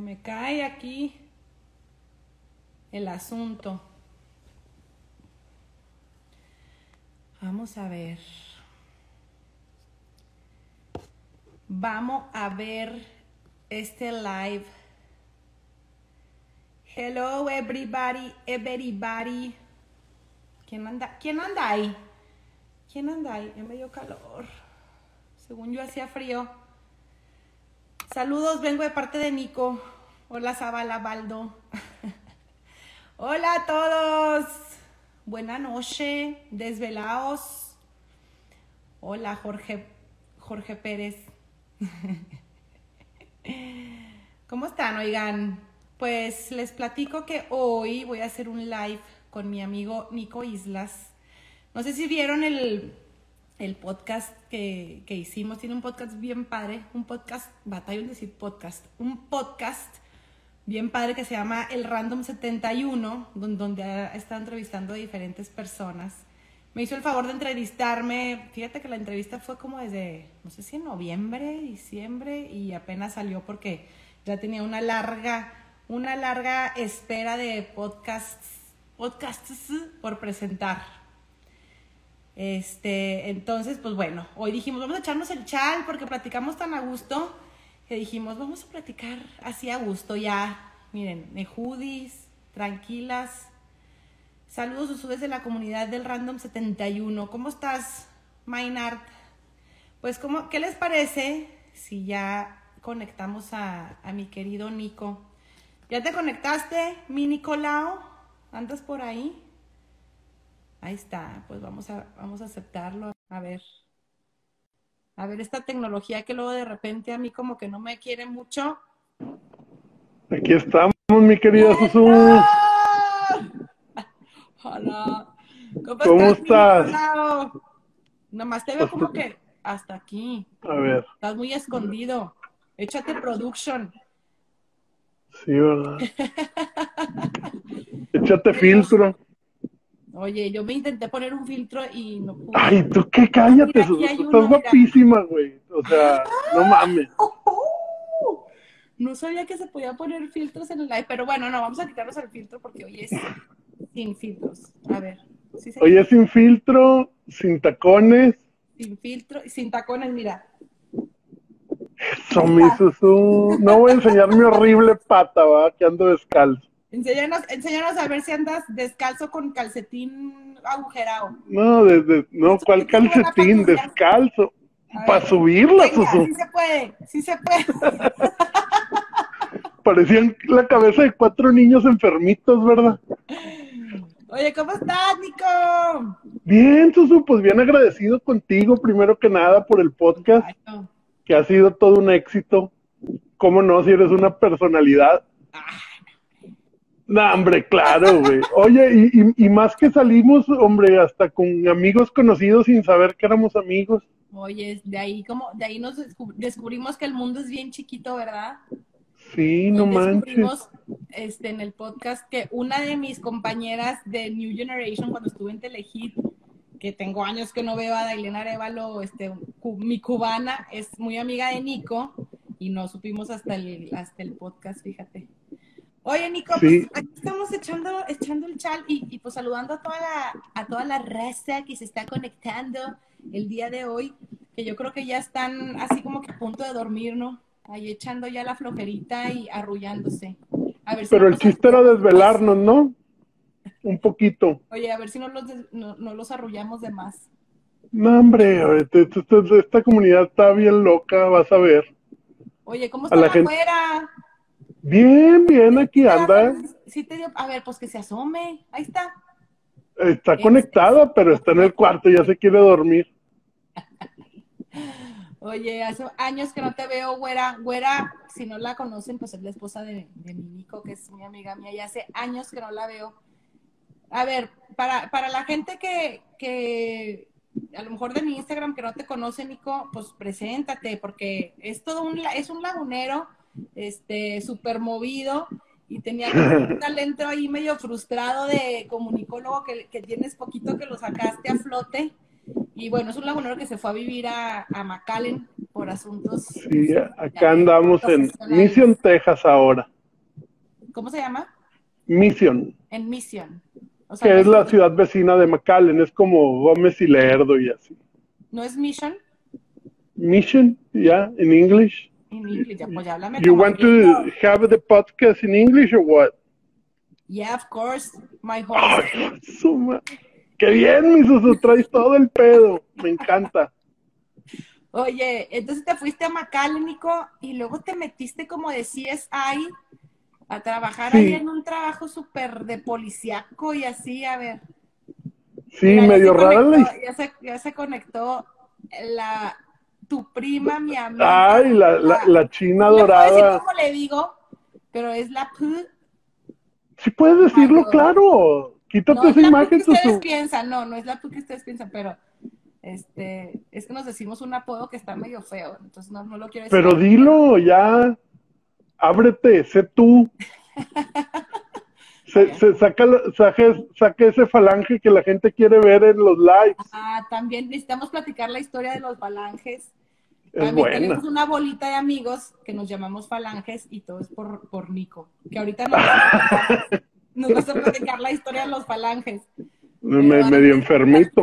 Me cae aquí el asunto. Vamos a ver. Vamos a ver este live. Hello everybody, everybody. ¿Quién anda? ¿Quién anda ahí? ¿Quién anda ahí? Ya me calor. Según yo hacía frío. Saludos, vengo de parte de Nico. Hola Zabala Baldo. Hola a todos. Buena noche, desvelaos. Hola Jorge, Jorge Pérez. ¿Cómo están? Oigan, pues les platico que hoy voy a hacer un live con mi amigo Nico Islas. No sé si vieron el, el podcast que, que, hicimos. Tiene un podcast bien padre, un podcast, batalla en decir podcast, un podcast bien padre que se llama El Random 71, donde, estado entrevistando a diferentes personas. Me hizo el favor de entrevistarme. Fíjate que la entrevista fue como desde, no sé si en noviembre, diciembre, y apenas salió porque ya tenía una larga, una larga espera de podcasts, podcasts por presentar. Este, entonces, pues bueno, hoy dijimos, vamos a echarnos el chal porque platicamos tan a gusto que dijimos, vamos a platicar así a gusto ya. Miren, Nejudis, tranquilas. Saludos ustedes de la comunidad del Random 71. ¿Cómo estás, Maynard? Pues, ¿cómo, ¿qué les parece si ya conectamos a, a mi querido Nico? ¿Ya te conectaste, mi Nicolao? ¿Andas por ahí? Ahí está, pues vamos a, vamos a aceptarlo. A ver. A ver, esta tecnología que luego de repente a mí como que no me quiere mucho. Aquí estamos, mi querida Susu. Hola. ¿Cómo, ¿Cómo estás? estás? Nomás te veo como que hasta aquí. A ver. Estás muy escondido. Échate production. Sí, ¿verdad? Échate filtro. Oye, yo me intenté poner un filtro y no pude. Ay, tú qué cállate, Tú estás guapísima, güey. O sea, no mames. No sabía que se podía poner filtros en el live, pero bueno, no, vamos a quitarnos el filtro porque hoy es sin filtros. A ver, ¿sí se- Oye, sin filtro, sin tacones. sin filtro y sin tacones, mira. Eso, mi Susu. No voy a enseñar mi horrible pata, va, que ando descalzo. Enséñanos, enséñanos a ver si andas descalzo con calcetín agujerado. No, desde, no, ¿cuál calcetín? Descalzo. Para subirla, Venga, Susu. sí se puede, sí se puede. Parecían la cabeza de cuatro niños enfermitos, ¿verdad? Oye, ¿cómo estás, Nico? Bien, Susu, pues bien agradecido contigo, primero que nada, por el podcast, Ay, no. que ha sido todo un éxito. ¿Cómo no, si eres una personalidad? No, hombre, claro, güey. Oye, y, y- y más que salimos, hombre, hasta con amigos conocidos sin saber que éramos amigos. Oye, de ahí como, de ahí nos descub- descubrimos que el mundo es bien chiquito, ¿verdad? Sí, no Hoy manches. descubrimos este, en el podcast que una de mis compañeras de New Generation, cuando estuve en Telehit, que tengo años que no veo a Dailena Arevalo, este, mi cubana, es muy amiga de Nico y no supimos hasta el, hasta el podcast, fíjate. Oye, Nico, Sí. pues aquí estamos echando, echando el chal y, y, pues saludando a toda, la, a toda la raza que se está conectando el día de hoy, que yo creo que ya están así como que a punto de dormir, ¿no? Ahí echando ya la flojerita y arrullándose. A ver si Pero el chiste era desvelarnos, ¿no? Un poquito. Oye, a ver si no los, des- no, no los arrullamos de más. No, hombre, esta, esta- esta comunidad está bien loca, vas a ver. Oye, ¿cómo están la gente- afuera? Bien, bien, aquí ¿Te anda. da- sí te dio- a ver, pues que se asome. Ahí está. Está conectada, pero está en el cuarto, ya se quiere dormir. Oye, hace años que no te veo, güera. Güera, si no la conocen, pues es la esposa de, de mi Nico, que es mi amiga mía. Y hace años que no la veo. A ver, para, para la gente que, que a lo mejor de mi Instagram que no te conoce, Nico, pues preséntate, porque es todo un, es un lagunero, este, súper movido y tenía un talento ahí medio frustrado de comunicólogo que, que tienes poquito que lo sacaste a flote. Y bueno, es un lagunero que se fue a vivir a, a McAllen, por asuntos. Sí, acá andamos en Mission, Texas ahora. ¿Cómo se llama? Mission. En Mission. que es la ciudad vecina de McAllen, es como Gómez y Lerdo y así. ¿No es Mission? Mission, yeah, in English. In English, pues ya háblame You want to have the podcast in English or what? Yeah, of course, my host. suma. Qué bien, mi Susu, traes todo el pedo. Me encanta. Oye, entonces te fuiste a Nico, y luego te metiste como de CSI a trabajar ahí en un trabajo súper de policíaco y así, a ver. Sí, medio raro. Ya se, ya se conectó la, tu prima, mi amiga. Ay, la, la, la china dorada. No cómo le digo, pero es la P. Sí puedes decirlo, claro. Quítate no, esa es imagen. Que ustedes piensan, no, no es la P que ustedes piensan, pero este, es que nos decimos un apodo que está medio feo, entonces no, no lo quiero decir. Pero dilo, ya. Ábrete, sé tú. Se, saca, saque, ese falange que la gente quiere ver en los lives. Ah, también necesitamos platicar la historia de los falanges. Es también buena. tenemos una bolita de amigos que nos llamamos falanges y todo es por, por Nico, que ahorita nos, nos vas a platicar la historia de los falanges. Me, medio enfermito.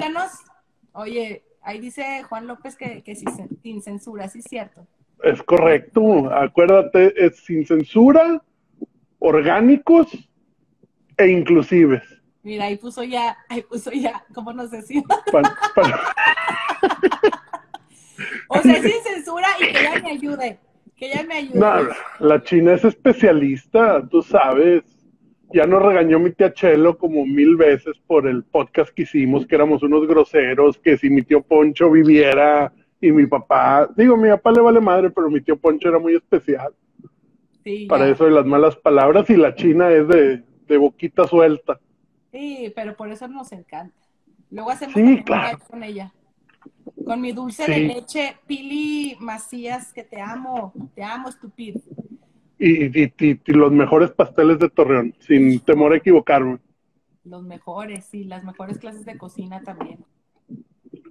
Oye, ahí dice Juan López que, que sin censura, ¿sí es cierto? Es correcto, acuérdate, es sin censura, orgánicos e inclusives. Mira, ahí puso ya, ahí puso ya, ¿cómo nos decía? o sea, sin censura y que ella me ayude, que ella me ayude. No, la China es especialista, tú sabes. Ya nos regañó mi tía Chelo como mil veces por el podcast que hicimos, que éramos unos groseros, que si mi tío Poncho viviera y mi papá, digo, mi papá le vale madre, pero mi tío Poncho era muy especial. Sí, para eso de las malas palabras y la China es de, de boquita suelta. Sí, pero por eso nos encanta. Luego hacemos sí, claro. con ella. Con mi dulce de leche, Pili Macías, que te amo, te amo, estúpido. Y, y, y, los mejores pasteles de Torreón, sin temor a equivocarme. Los mejores, sí, las mejores clases de cocina también.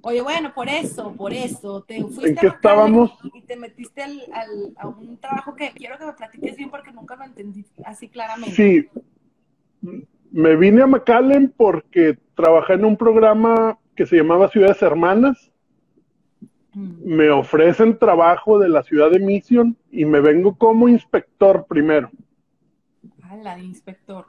Oye, bueno, por eso, por eso, te fuiste ¿En qué estábamos? y te metiste al, al, a un trabajo que quiero que me platiques bien porque nunca lo entendí así claramente. Sí, me vine a McAllen porque trabajé en un programa que se llamaba Ciudades Hermanas. Mm. Me ofrecen trabajo de la ciudad de Mission y me vengo como inspector primero. Ah, la inspector.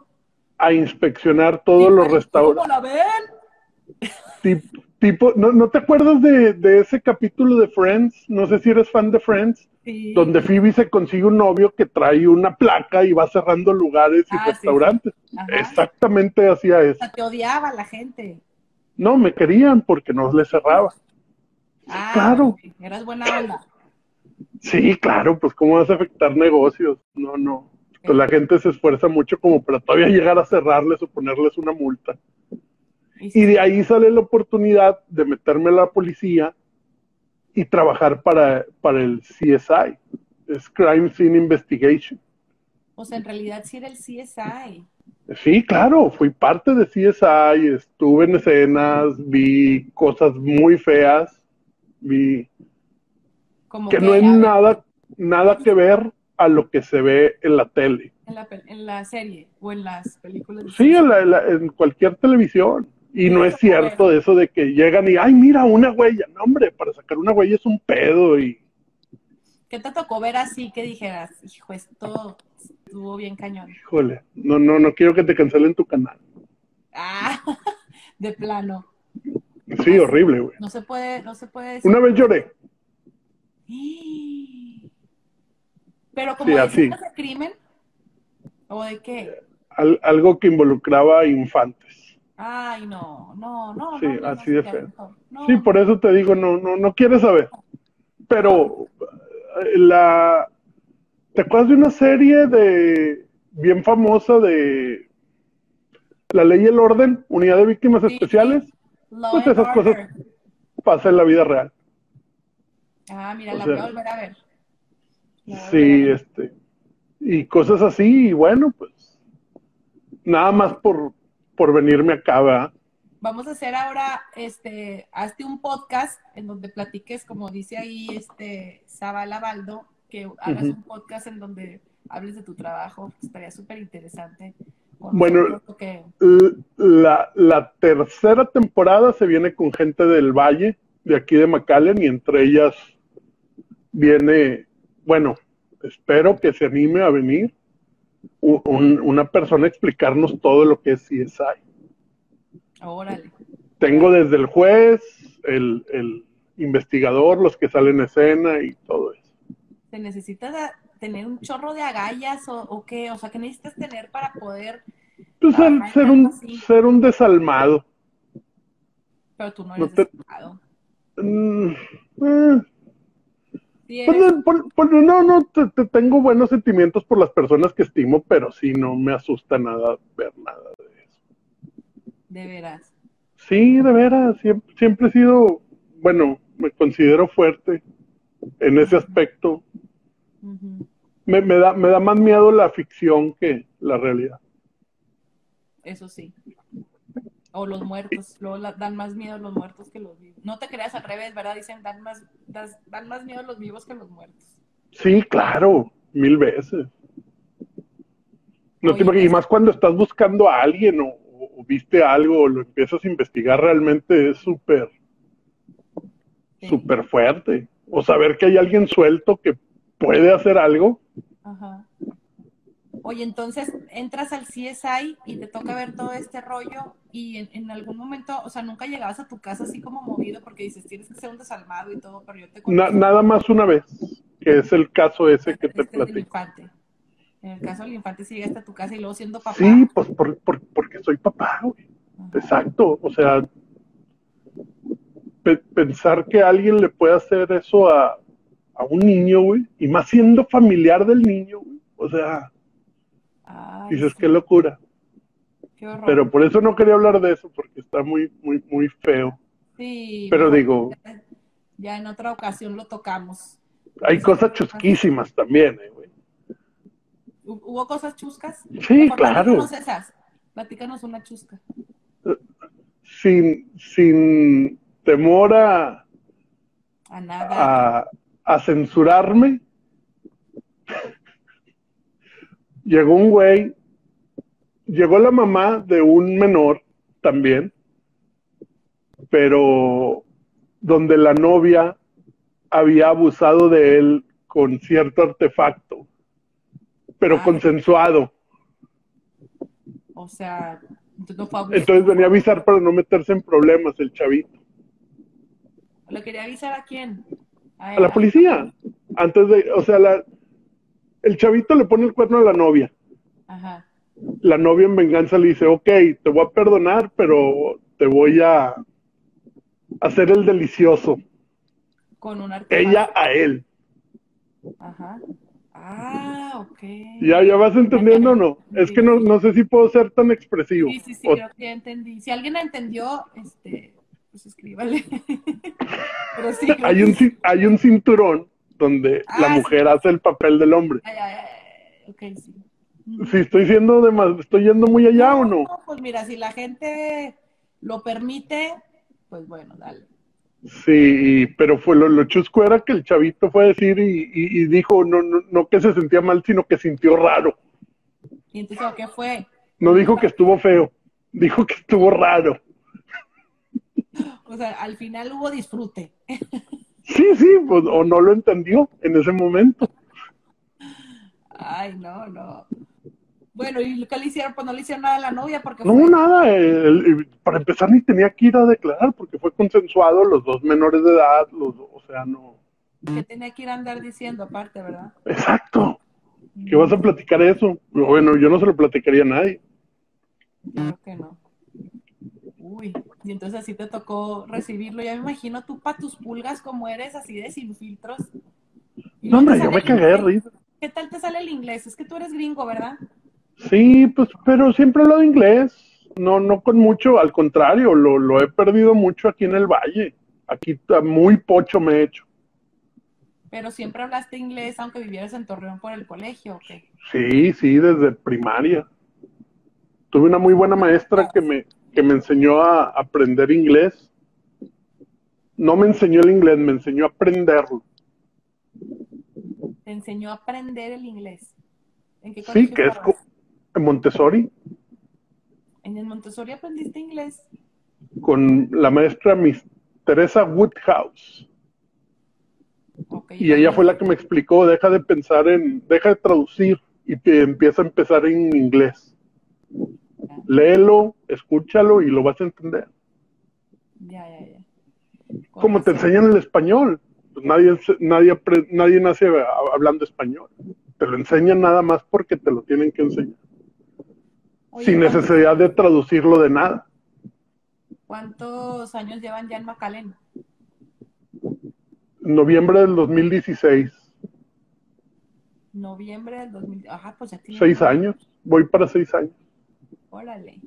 A inspeccionar todos los restaurantes. ¿Cómo la ven? Tipo, tipo ¿no, ¿no, te acuerdas de, de, ese capítulo de Friends? No sé si eres fan de Friends. Sí. Donde Phoebe se consigue un novio que trae una placa y va cerrando lugares y ah, restaurantes. Sí, sí. Exactamente hacía eso. O sea, te odiaba la gente. No, me querían porque no les cerraba. Ah, claro. Eras buena onda. Sí, claro, pues cómo vas a afectar negocios. No, no. Pues la gente se esfuerza mucho como para todavía llegar a cerrarles o ponerles una multa. Sí. y de ahí sale la oportunidad de meterme a la policía y trabajar para, para el CSI, es Crime Scene Investigation. O sea, en realidad sí era el CSI. Sí, claro, fui parte de CSI, estuve en escenas, vi cosas muy feas, Como que, no es nada, nada que ver a lo que se ve en la tele. En la, en la serie o en las películas. Sí, en, la, en, la, en cualquier televisión. Y no es cierto eso de que llegan y, ay, mira, una huella. No, hombre, para sacar una huella es un pedo y... ¿Qué te tocó ver así que dijeras, hijo, esto estuvo bien cañón? Híjole, no, no, no quiero que te cancelen tu canal. Ah, de plano. Sí, horrible, güey. No se puede, no se puede decir. Una vez lloré. Pero como sí, de así. de crimen o de qué? Al, algo que involucraba infantes. Ay, no, no, no. Sí, no, así no, de feo. No. Sí, por eso te digo, no, no, no quieres saber. Pero la, ¿te acuerdas de una serie de bien famosa de La Ley y el Orden, Unidad de Víctimas Sí, Especiales? Law Pues esas cosas pasan en la vida real. Ah, mira, o la sea, voy a volver a ver. La Sí, volver a ver. este, y cosas así, y bueno, pues, nada más por, por venirme acá, ¿verdad? vamos a hacer ahora, este, hazte un podcast en donde platiques, como dice ahí este Saba Lavaldo, que hagas un podcast en donde hables de tu trabajo, estaría súper interesante. Bueno, la, la, tercera temporada se viene con gente del Valle, de aquí de McAllen, y entre ellas viene, bueno, espero que se anime a venir una persona a explicarnos todo lo que es CSI. Órale. Tengo desde el juez, el, el investigador, los que salen en escena y todo eso. ¿Se necesita tener un chorro de agallas o, qué? O sea, ¿qué necesitas tener para poder... Pues ser, un, ser un desalmado. Pero tú no eres desalmado. Mm, eh. Pues, no, no, te, tengo buenos sentimientos por las personas que estimo, pero sí no me asusta nada ver nada de eso. De veras. Sí, de veras, siempre, siempre he sido, bueno, me considero fuerte en ese aspecto. Me, me, da, me da más miedo la ficción que la realidad. Eso sí. O los muertos, luego dan más miedo los muertos que los vivos. No te creas al revés, ¿verdad? Dicen, dan más, dan más miedo los vivos que los muertos. Sí, claro, mil veces. No te y más cuando estás buscando a alguien o, viste algo o lo empiezas a investigar, realmente es súper, súper fuerte. O saber que hay alguien suelto que puede hacer algo. Ajá. Oye, entonces entras al CSI y te toca ver todo este rollo y en, algún momento, o sea, nunca llegabas a tu casa así como movido porque dices, tienes que ser un desalmado y todo, pero yo te Nada más una vez, que es el caso ese que te este platico. Infante. En el caso del infante, si llegaste a tu casa y luego siendo papá. Sí, pues porque soy papá, güey. Exacto. O sea, pensar que alguien le puede hacer eso a, a un niño, güey, y más siendo familiar del niño, güey. O sea, Dices, qué locura. Pero por eso no quería hablar de eso, porque está muy, muy, muy feo. Sí. Pero digo. Ya en otra ocasión lo tocamos. Hay cosas chusquísimas también, eh, güey. ¿Hubo cosas chuscas? Sí, claro. esas. Platícanos una chusca. Sin, sin temor a. A nada. A, a censurarme llegó un güey, llegó la mamá de un menor también, pero donde la novia había abusado de él con cierto artefacto, pero consensuado. O sea, no fue Entonces venía a avisar para no meterse en problemas el chavito. ¿Le quería avisar a quién? A, a la policía. Antes de, o sea, la, el chavito le pone el cuerno a la novia. Ajá. La novia en venganza le dice, ok, te voy a perdonar, pero te voy a hacer el delicioso. Con un Ella a él. Ajá. Ah, ok. ¿Ya, ya vas entendiendo o no? Es que no, no sé si puedo ser tan expresivo. Sí, sí, sí, creo que entendí. Si alguien entendió, este, pues escríbale. Pero sí, hay, un, hay un cinturón donde la ah, mujer hace el papel del hombre. Ay, ay, ay. Okay, sí. Si estoy siendo de estoy yendo muy allá o no. Pues mira, si la gente lo permite, pues bueno, dale. Sí, pero fue lo, chusco era que el chavito fue a decir y, dijo no, no, no que se sentía mal, sino que sintió raro. ¿Y entonces qué fue? No dijo que estuvo feo, dijo que estuvo raro. O sea, al final hubo disfrute. Sí, sí, pues, o no lo entendió en ese momento. Ay, no, no. Bueno, ¿y qué le hicieron? Pues no le hicieron nada a la novia porque... No, nada. para empezar ni tenía que ir a declarar porque fue consensuado los dos menores de edad, los, o sea, no... Que tenía que ir a andar diciendo aparte, ¿verdad? Exacto. ¿Qué vas a platicar eso? Bueno, yo no se lo platicaría a nadie. Yo creo que no. Uy, y entonces así te tocó recibirlo. Ya me imagino tú para tus pulgas como eres, así de sin filtros. No, hombre, yo me cagué de risa. ¿Qué tal te sale el inglés? Es que tú eres gringo, ¿verdad? Sí, pues, pero siempre he hablado inglés. No, no con mucho, al contrario, lo, lo he perdido mucho aquí en el valle. Aquí muy pocho me he hecho. Pero siempre hablaste inglés aunque vivieras en Torreón por el colegio, ¿o qué? Sí, sí, desde primaria. Tuve una muy buena maestra que me, que me enseñó a aprender inglés. No me enseñó el inglés, me enseñó a aprenderlo. Te enseñó a aprender el inglés. ¿En qué Sí, que es en Montessori. ¿En el Montessori aprendiste inglés? Con la maestra Miss Teresa Woodhouse. y ella fue la que me explicó, deja de pensar en, deja de traducir y te empieza a empezar en inglés. Léelo, escúchalo y lo vas a entender. Ya, ya, ya. Como te enseñan el español. Pues nadie, nadie, nadie nace hablando español. Te lo enseñan nada más porque te lo tienen que enseñar. sin necesidad de traducirlo de nada. ¿Cuántos años llevan ya en Macalén? Noviembre del 2016. Noviembre del 2016. Ajá, pues ya tiene. Seis años. Voy para seis años. Órale.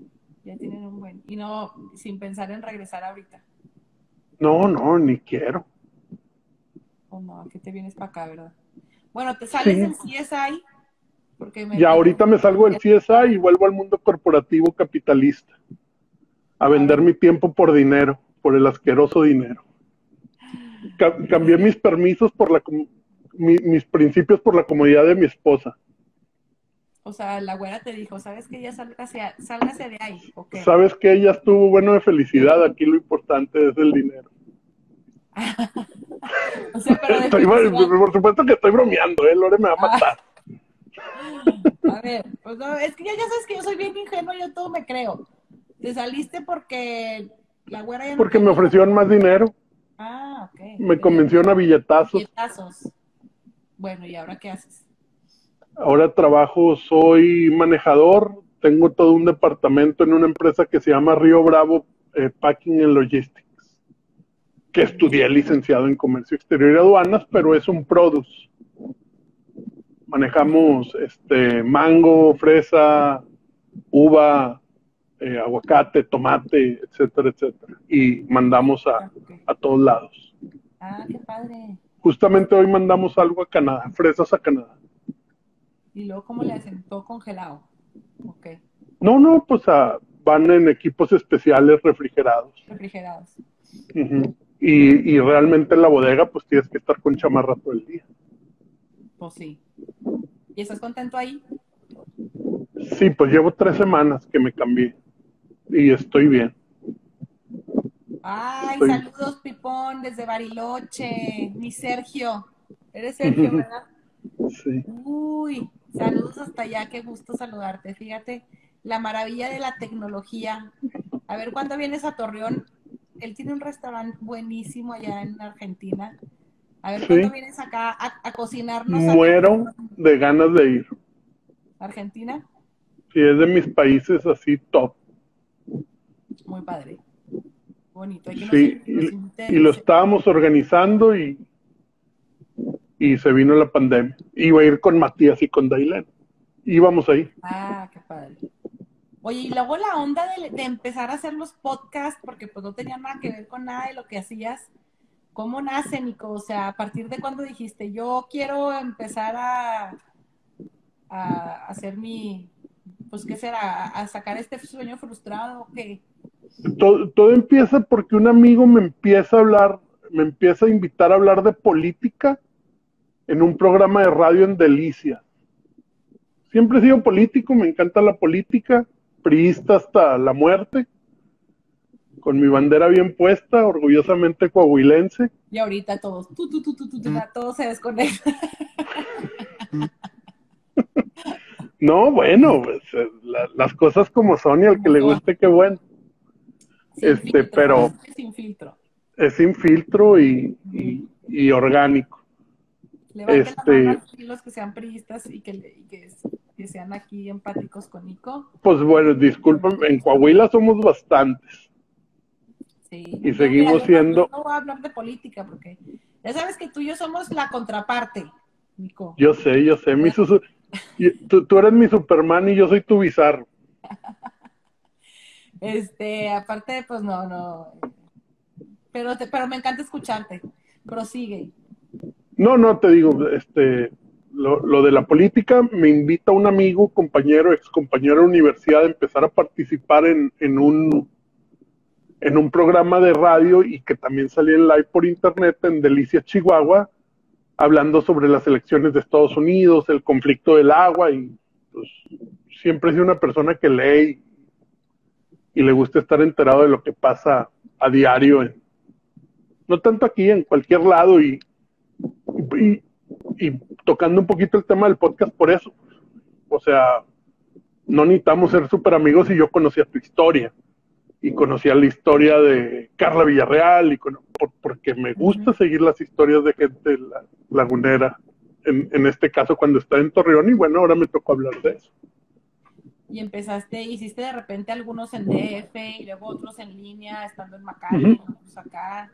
Ya tienen un buen. Y no, sin pensar en regresar ahorita. No, no, ni quiero. Oh, no, que te vienes para acá, ¿verdad? Bueno, te sales del CSI. Porque me ya ahorita me salgo del CSI y vuelvo al mundo corporativo capitalista a vender mi tiempo por dinero, por el asqueroso dinero. cambié mis permisos por la mis principios por la comodidad de mi esposa. O sea, la güera te dijo, ¿sabes que ella sálgase, sálgase de ahí? Sabes que ella estuvo bueno de felicidad, aquí lo importante es el dinero. o sea, pero por supuesto que estoy bromeando, ¿eh? Lore me va a ah. matar. a ver, pues no, es que ya, ya sabes que yo soy bien ingenuo, yo todo me creo. ¿Te saliste porque la güera ya no Porque me ofrecieron más dinero. Ah, ok. Me convencieron a billetazos. Billetazos. Bueno, ¿y ahora qué haces? Ahora trabajo, soy manejador, tengo todo un departamento en una empresa que se llama Río Bravo eh, Packing and Logistics, que estudié licenciado en Comercio Exterior y Aduanas, pero es un produce. Manejamos este mango, fresa, uva, eh, aguacate, tomate, etcétera, etcétera. Y mandamos a, ah, a todos lados. Ah, qué padre. Justamente hoy mandamos algo a Canadá, fresas a Canadá. ¿Y luego cómo le hacen? ¿Todo congelado? Ok. No, no, pues ah, van en equipos especiales refrigerados. Refrigerados. y, y realmente en la bodega pues tienes que estar con chamarra todo el día. Pues sí. ¿Y estás contento ahí? Sí, pues llevo tres semanas que me cambié y estoy bien. Ay, saludos, Pipón, desde Bariloche, mi Sergio. Eres Sergio, ¿verdad? Sí. Uy, saludos hasta allá, qué gusto saludarte. Fíjate, la maravilla de la tecnología. A ver, ¿cuándo vienes a Torreón? Él tiene un restaurante buenísimo allá en Argentina. A ver, ¿cuándo vienes acá a, cocinarnos? Muero de ganas de ir. ¿Argentina? Sí, es de mis países así top. Muy padre. Bonito. sí, y, lo estábamos organizando y, y se vino la pandemia. Iba a ir con Matías y con Dailen. Íbamos ahí. Ah, qué padre. Oye, y luego la onda de, empezar a hacer los podcasts, porque pues no tenía nada que ver con nada de lo que hacías. ¿Cómo nace, Nico? O sea, a partir de cuando dijiste, yo quiero empezar a, a hacer mi, pues, ¿qué será? ¿A sacar este sueño frustrado o qué? Todo, empieza porque un amigo me empieza a hablar, me empieza a invitar a hablar de política en un programa de radio en Delicia. Siempre he sido político, me encanta la política, priista hasta la muerte, con mi bandera bien puesta, orgullosamente coahuilense. Y ahorita todos, tú, tú, tú, tú, tú, todos se desconectan. No, bueno, pues, eh, las cosas como son y al que le guste, qué bueno. este, pero. Es sin filtro. Es sin filtro y, orgánico. Este, los que sean priistas y que, que, sean aquí empáticos con Nico. Pues bueno, disculpen, en Coahuila somos bastantes. Sí. Y seguimos siendo. No voy a hablar de política porque ya sabes que tú y yo somos la contraparte, Nico. Yo sé, yo sé. Mi, tú, eres mi Superman y yo soy tu bizarro. Este, aparte, pues no, no. Pero, pero me encanta escucharte. Prosigue. No, no, te digo, este, lo, de la política me invita un amigo, compañero, ex compañero de universidad a empezar a participar en, en un en un programa de radio y que también salía en live por internet en Delicias, Chihuahua, hablando sobre las elecciones de Estados Unidos, el conflicto del agua y pues siempre he sido una persona que lee y, le gusta estar enterado de lo que pasa a diario, no tanto aquí, en cualquier lado y, y, y tocando un poquito el tema del podcast por eso. O sea, no necesitamos ser súper amigos y yo conocía tu historia y conocía la historia de Carla Villarreal y porque me gusta seguir las historias de gente lagunera, en, en, este caso cuando está en Torreón y bueno, ahora me tocó hablar de eso. Y empezaste, hiciste de repente algunos en DF y luego otros en línea, estando en Macali, pues acá.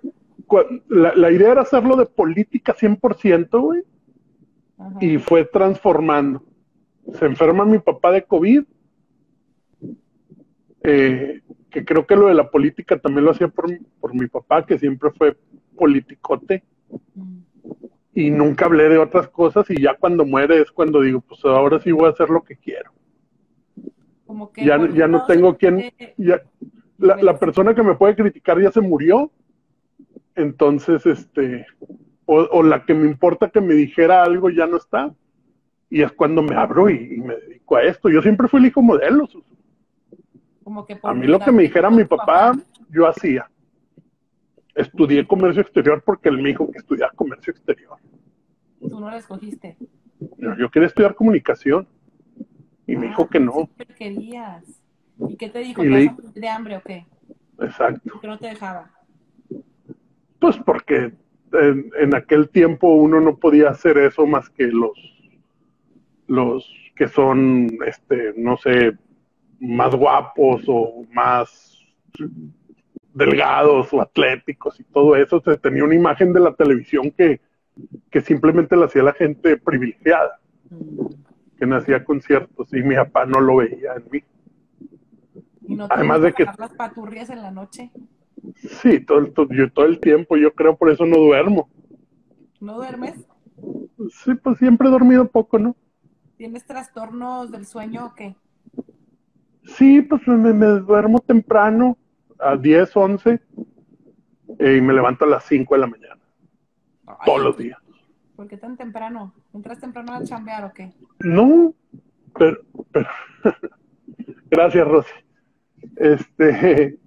La, la, idea era hacerlo de política 100%, güey, y fue transformando. Se enferma mi papá de COVID, eh, que creo que lo de la política también lo hacía por, por mi papá, que siempre fue politicote. Mm. Y nunca hablé de otras cosas y ya cuando muere es cuando digo, pues ahora sí voy a hacer lo que quiero. Como que ya, ya no tengo quien... Ya, la, la, persona que me puede criticar ya se murió. Entonces, este... O, o, la que me importa que me dijera algo ya no está. Y es cuando me abro y, y me dedico a esto. Yo siempre fui el hijo modelo, a mí lo que me dijera mi papá, yo hacía. Estudié comercio exterior porque él me dijo que estudiara comercio exterior. Tú no lo escogiste. Yo, quería estudiar comunicación. Y me dijo que no. ¿Qué querías? ¿Y qué te dijo? de hambre o qué? Exacto. ¿Por qué no te dejaba? Pues porque en, en, aquel tiempo uno no podía hacer eso más que los, los que son, este, no sé, más guapos o más delgados o atléticos y todo eso, se tenía una imagen de la televisión que, que simplemente la hacía la gente privilegiada, que nacía conciertos y mi papá no lo veía en mí. ¿Y no Además de que las paturrias en la noche. Sí, todo el, yo, todo el tiempo, yo creo por eso no duermo. ¿No duermes? Sí, pues siempre he dormido poco, ¿no? ¿Tienes trastornos del sueño o qué? Sí, pues me, duermo temprano, a 10, 11, y me levanto a las 5 de la mañana. todos los días. ¿Por qué tan temprano? ¿Entras temprano a chambear o qué? No, pero, pero gracias, Rosy. Este,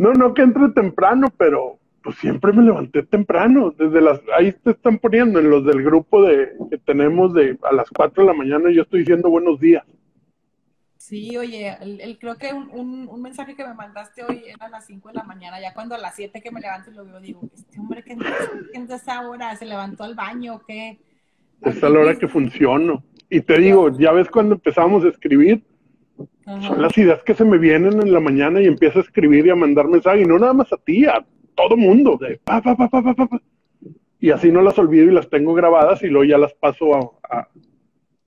no, no que entre temprano, pero pues siempre me levanté temprano. Desde las, ahí te están poniendo en los del grupo de que tenemos de a las 4 de la mañana, yo estoy diciendo buenos días. Sí, oye, el, creo que un, un, mensaje que me mandaste hoy era a las 5 de la mañana, ya cuando a las 7 que me levanto y lo veo, digo, este hombre que es esa hora, se levantó al baño o qué. Es a la hora que funciono. Y te digo, ya ves cuando empezamos a escribir, son las ideas que se me vienen en la mañana y empiezo a escribir y a mandar mensajes, y no nada más a ti, a todo mundo, de pa, pa, pa, pa, pa, pa, Y así no las olvido y las tengo grabadas y luego ya las paso a, a,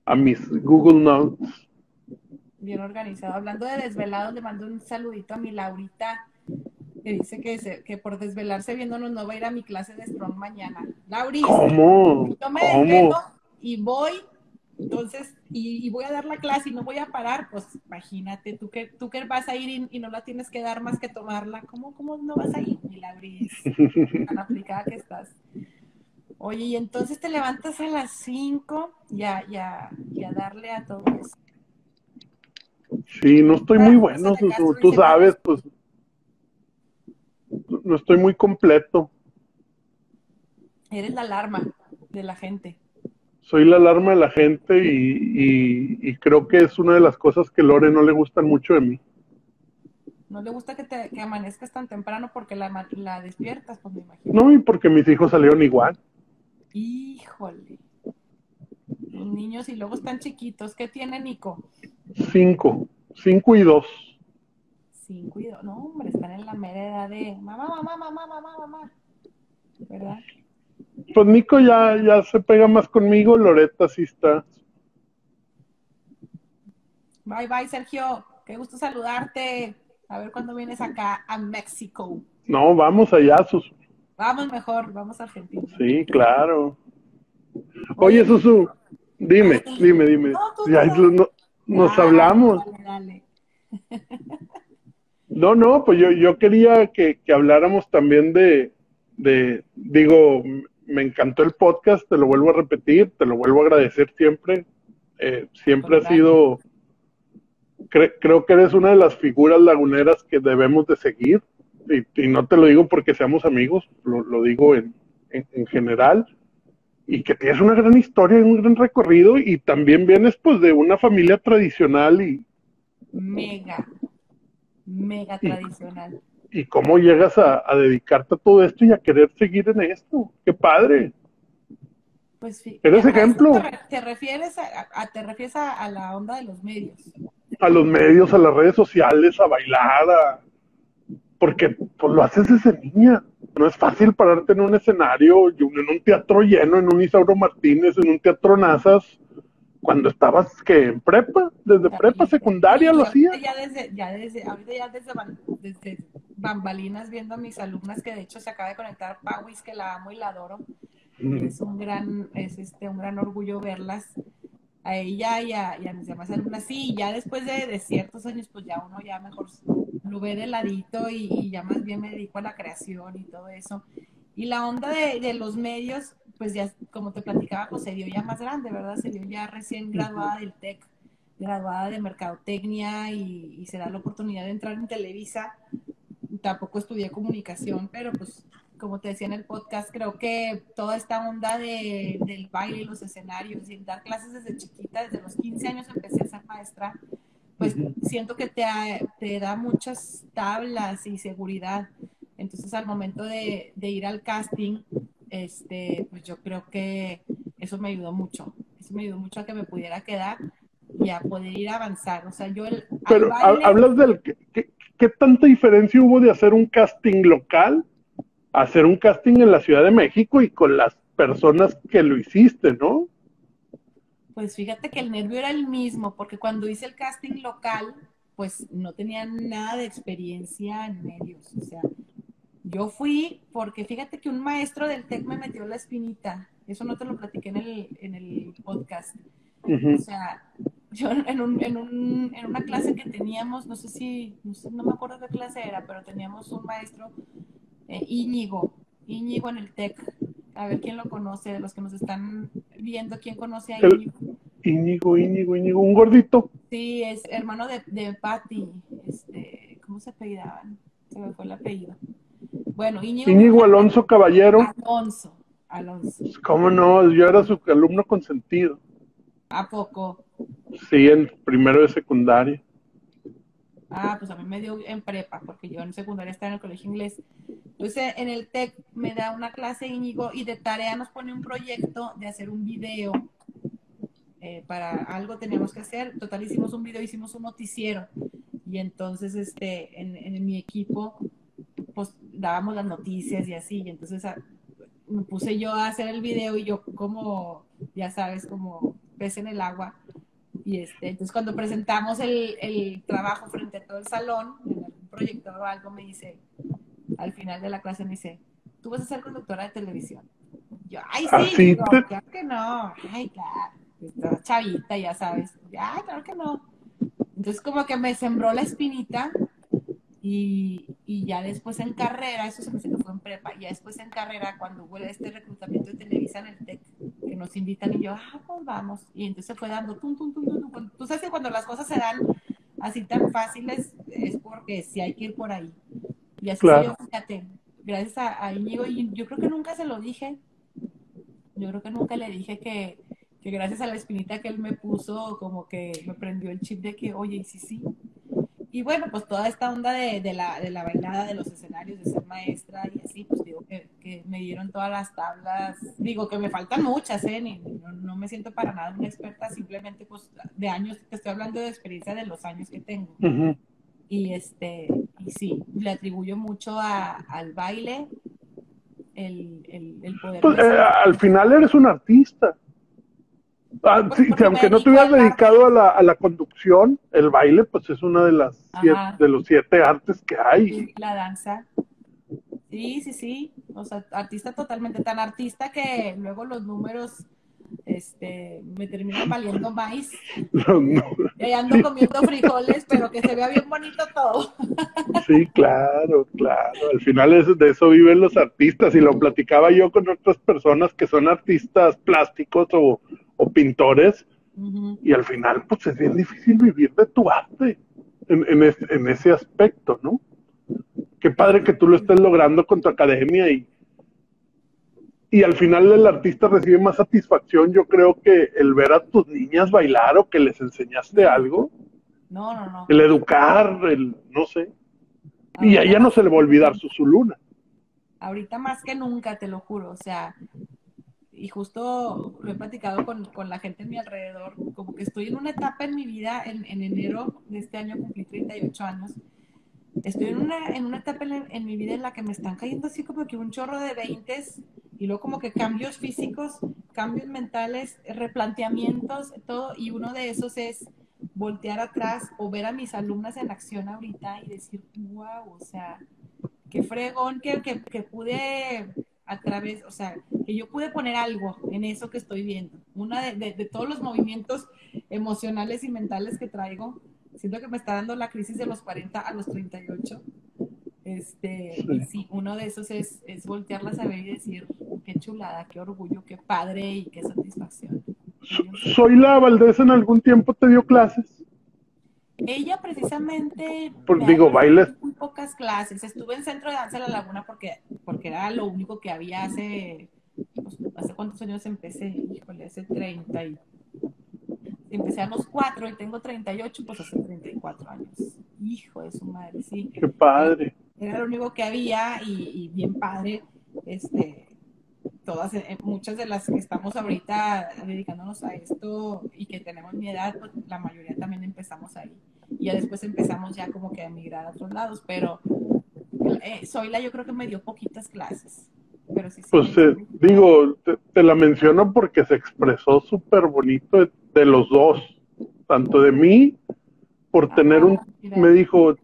a mis Google Notes bien organizado. Hablando de desvelados, le mando un saludito a mi Laurita, que dice que, que por desvelarse viéndonos no va a ir a mi clase de Strong mañana. Laurita, ¿cómo? Yo me desvelo y voy, entonces, y, voy a dar la clase y no voy a parar, pues imagínate, tú que, tú que vas a ir y, no la tienes que dar más que tomarla, ¿cómo, cómo no vas a ir, mi Lauris? Tan aplicada que estás. Oye, y entonces te levantas a las 5 y a, y a darle a todo eso. Sí, no estoy muy bueno, tú, sabes, pues no estoy muy completo. Eres la alarma de la gente. Soy la alarma de la gente y, creo que es una de las cosas que Lore no le gustan mucho de mí. No le gusta que, te, que amanezcas tan temprano porque la, la despiertas, pues me imagino. No, y porque mis hijos salieron igual. Híjole. Los niños y luego están chiquitos. ¿Qué tiene Nico? Cinco. Cinco y dos. Cinco y dos. No, hombre, están en la mera edad de mamá, mamá, mamá, mamá, mamá. ¿Verdad? Pues Nico ya, ya se pega más conmigo, Loreta sí está. Bye, bye, Sergio. Qué gusto saludarte. A ver cuándo vienes acá a México. No, vamos allá, Susu. Vamos mejor, vamos a Argentina. Sí, claro. Oye, Susu, dime, dime, dime. ya, no, nos hablamos. No, no, pues yo, yo quería que, que habláramos también de, de, digo, me encantó el podcast, te lo vuelvo a repetir, te lo vuelvo a agradecer siempre. Eh, siempre ha sido, creo que eres una de las figuras laguneras que debemos de seguir. Y, no te lo digo porque seamos amigos, lo, lo digo en, en, general. Y que tienes una gran historia y un gran recorrido y también vienes pues de una familia tradicional y... Mega, mega tradicional y cómo llegas a, dedicarte a todo esto y a querer seguir en esto. ¡Qué padre! Pues sí. ¿Eres ejemplo? Te, refieres, a, te refieres a, la onda de los medios. A los medios, a las redes sociales, a bailar, porque pues, lo haces desde niña. No es fácil pararte en un escenario, en un teatro lleno, en un Isauro Martínez, en un teatro Nazas, cuando estabas que en prepa, desde prepa secundaria lo hacía. Ya desde, ya desde, ahorita ya desde, desde, bambalinas viendo a mis alumnas que de hecho se acaba de conectar Pauis, que la amo y la adoro. Es un gran, es este, un gran orgullo verlas a ella y a, y a mis demás alumnas. Sí, ya después de, de, ciertos años, pues ya uno ya mejor lo ve de ladito y, y, ya más bien me dedico a la creación y todo eso. Y la onda de, de los medios, pues ya, como te platicaba, pues se dio ya más grande, ¿verdad? Se dio ya recién graduada del TEC, graduada de Mercadotecnia y, y se da la oportunidad de entrar en Televisa. Tampoco estudié comunicación, pero pues como te decía en el podcast, creo que toda esta onda de, del baile los escenarios y dar clases desde chiquita, desde los 15 años empecé a ser maestra, pues siento que te, te da muchas tablas y seguridad. Entonces al momento de, de ir al casting, este, pues yo creo que eso me ayudó mucho. Eso me ayudó mucho a que me pudiera quedar y a poder ir a avanzar. O sea, yo el. Pero hablas del. ¿qué, ¿qué, tanta diferencia hubo de hacer un casting local a hacer un casting en la Ciudad de México y con las personas que lo hiciste, no? Pues fíjate que el nervio era el mismo, porque cuando hice el casting local, pues no tenía nada de experiencia en medios. O sea, yo fui porque fíjate que un maestro del TEC me metió la espinita. Eso no te lo platiqué en el, en el podcast. O sea, yo en, un, en, un, en, una clase que teníamos, no sé si, no, sé, no, me acuerdo qué clase era, pero teníamos un maestro, eh, Íñigo, Íñigo en el TEC. A ver quién lo conoce, de los que nos están viendo, quién conoce a Íñigo. Íñigo, Íñigo, Íñigo, un gordito. Sí, es hermano de, de Patty. Este, ¿Cómo se apellidaban? Se me fue el apellido. Bueno, Íñigo, Alonso Caballero. Alonso, Alonso. Pues, ¿Cómo no? Yo era su alumno consentido. ¿A poco? Sí, en primero de secundaria. Ah, pues a mí me dio en prepa, porque yo en secundaria estaba en el colegio inglés. Entonces, en el TEC me da una clase Íñigo y de tarea nos pone un proyecto de hacer un video. Eh, para algo teníamos que hacer. Total, hicimos un video, hicimos un noticiero. Y entonces, este, en, en mi equipo pues dábamos las noticias y así, y entonces ah, me puse yo a hacer el video y yo como, ya sabes, como pez en el agua. Y este, entonces cuando presentamos el, el trabajo frente a todo el salón, en algún proyector o algo, me dice, al final de la clase me dice, tú vas a ser conductora de televisión. Yo, ay, sí, claro que no, ay, claro, chavita, ya sabes, ay, claro que no. Entonces como que me sembró la espinita y, y, ya después en carrera, eso se me fue en prepa, ya después en carrera, cuando hubo este reclutamiento de Televisa en el TEC, que nos invitan y yo, ah, pues vamos. Y entonces fue dando, tum, tum, tum, tum, Tú sabes que cuando las cosas se dan así tan fáciles es porque sí hay que ir por ahí. Y así yo, fíjate, gracias a, a Íñigo, y yo creo que nunca se lo dije, yo creo que nunca le dije que, que gracias a la espinita que él me puso, como que me prendió el chip de que, oye, y sí, sí, y bueno, pues toda esta onda de, de, la, de la bailada, de los escenarios, de ser maestra y así, pues digo que, que me dieron todas las tablas. Digo que me faltan muchas, ¿eh? Ni, no, me siento para nada una experta, simplemente pues de años, te estoy hablando de experiencia de los años que tengo. Y este, y sí, le atribuyo mucho a, al baile, el, el, el poder. Pues, eh, al final eres un artista. Ah, sí, aunque no te hubieras dedicado a la, a la, conducción, el baile, pues es una de las de los siete artes que hay. La danza. Sí, sí, sí. O sea, artista totalmente tan artista que luego los números este, me termina valiendo maíz. Y ando comiendo frijoles, pero que se vea bien bonito todo. Sí, claro, claro. Al final de eso viven los artistas y lo platicaba yo con otras personas que son artistas plásticos o, pintores y al final pues es bien difícil vivir de tu arte en, en ese aspecto, ¿no? Qué padre que tú lo estés logrando con tu academia y, y al final el artista recibe más satisfacción, yo creo que el ver a tus niñas bailar o que les enseñaste algo. No, no, no. El educar, el, no sé. y a ella no se le va a olvidar su, su luna. Ahorita más que nunca, te lo juro. O sea, y justo lo he platicado con, con, la gente en mi alrededor, como que estoy en una etapa en mi vida, en, en enero de este año cumplí 38 años, estoy en una, en una etapa en, mi vida en la que me están cayendo así como que un chorro de veintes y luego como que cambios físicos, cambios mentales, replanteamientos, todo, y uno de esos es voltear atrás o ver a mis alumnas en acción ahorita y decir, wow, o sea, qué fregón que, que, que pude a través, o sea, que yo pude poner algo en eso que estoy viendo. Una de, de, de todos los movimientos emocionales y mentales que traigo, siento que me está dando la crisis de los 40 a los 38. Este, sí. Sí, uno de esos es, es voltearlas a ver y decir, qué chulada, qué orgullo, qué padre y qué satisfacción. ¿Soy la Valdés en algún tiempo te dio clases? Ella precisamente Por, digo, bailes. Muy pocas clases. Estuve en Centro de Danza de la Laguna porque, porque era lo único que había hace, pues, hace cuántos años empecé, híjole, hace 30 y empecé a los 4 y tengo 38, pues hace 34 años. Hijo de su madre, sí. Qué padre. Era lo único que había y, y bien padre. Este, todas, eh, muchas de las que estamos ahorita dedicándonos a esto y que tenemos mi edad, pues la mayoría también empezamos ahí. Y ya después empezamos ya como que a emigrar a otros lados, pero eh, Zoila yo creo que me dio poquitas clases. Pero sí, sí pues eh, digo, te, te, la menciono porque se expresó súper bonito de, de, los dos, tanto de mí, por ah, tener un, mira. me dijo,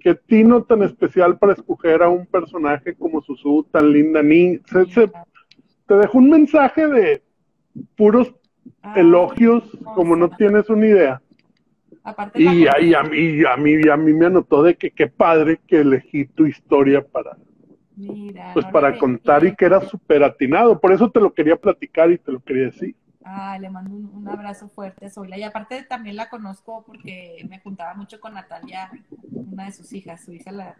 qué tino tan especial para escoger a un personaje como Susu, tan linda, ni, se, se, te dejó un mensaje de puros ah, elogios, como no tienes una idea. Aparte y, a, y, a, mí, a, mí, a mí me anotó de que qué padre que elegí tu historia para, Mira, pues no para contar y que era súper atinado. Por eso te lo quería platicar y te lo quería decir. Ah, le mando un, un, abrazo fuerte a Zoila. Y aparte también la conozco porque me juntaba mucho con Natalia, una de sus hijas, su hija la,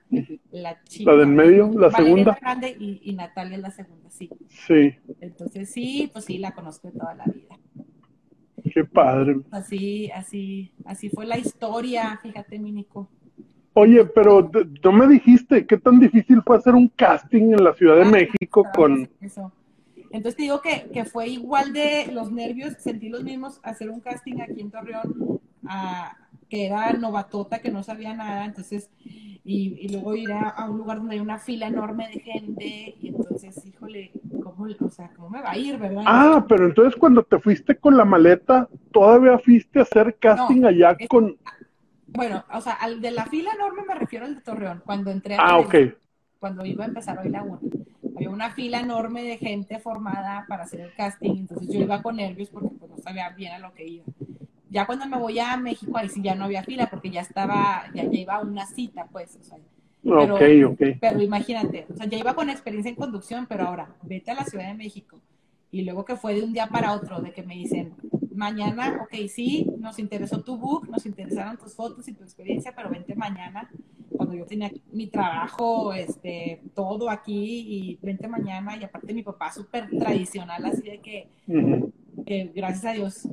la chica. La del medio, la Valeria segunda. La grande y, y, Natalia es la segunda, sí. Sí. Entonces sí, pues sí, la conozco de toda la vida. Qué padre. Así, así, así fue la historia, fíjate, mi Nico. Oye, pero no me dijiste qué tan difícil fue hacer un casting en la Ciudad de ah, México con... Eso. Entonces te digo que, que, fue igual de los nervios, sentí los mismos hacer un casting aquí en Torreón, a, que era novatota, que no sabía nada, entonces, y, y luego ir a, a, un lugar donde hay una fila enorme de gente, y entonces, híjole, ¿cómo, o sea, ¿cómo me va a ir, verdad? Ah, pero entonces cuando te fuiste con la maleta, todavía fuiste a hacer casting no, allá es, con... Bueno, o sea, al de la fila enorme me refiero al de Torreón, cuando entré a Ah, ok. Cuando iba a empezar hoy la una había una fila enorme de gente formada para hacer el casting, entonces yo iba con nervios porque pues, no sabía bien a lo que iba. Ya cuando me voy a México, ahí sí ya no había fila porque ya estaba, ya, ya iba a una cita, pues, o sea, pero, okay, okay. pero imagínate, o sea, ya iba con experiencia en conducción, pero ahora, vete a la Ciudad de México. Y luego que fue de un día para otro, de que me dicen, mañana, ok, sí, nos interesó tu book, nos interesaron tus fotos y tu experiencia, pero vente mañana cuando yo tenía mi trabajo, este, todo aquí y vente mañana y aparte mi papá súper tradicional, así de que, uh -huh. que, gracias a Dios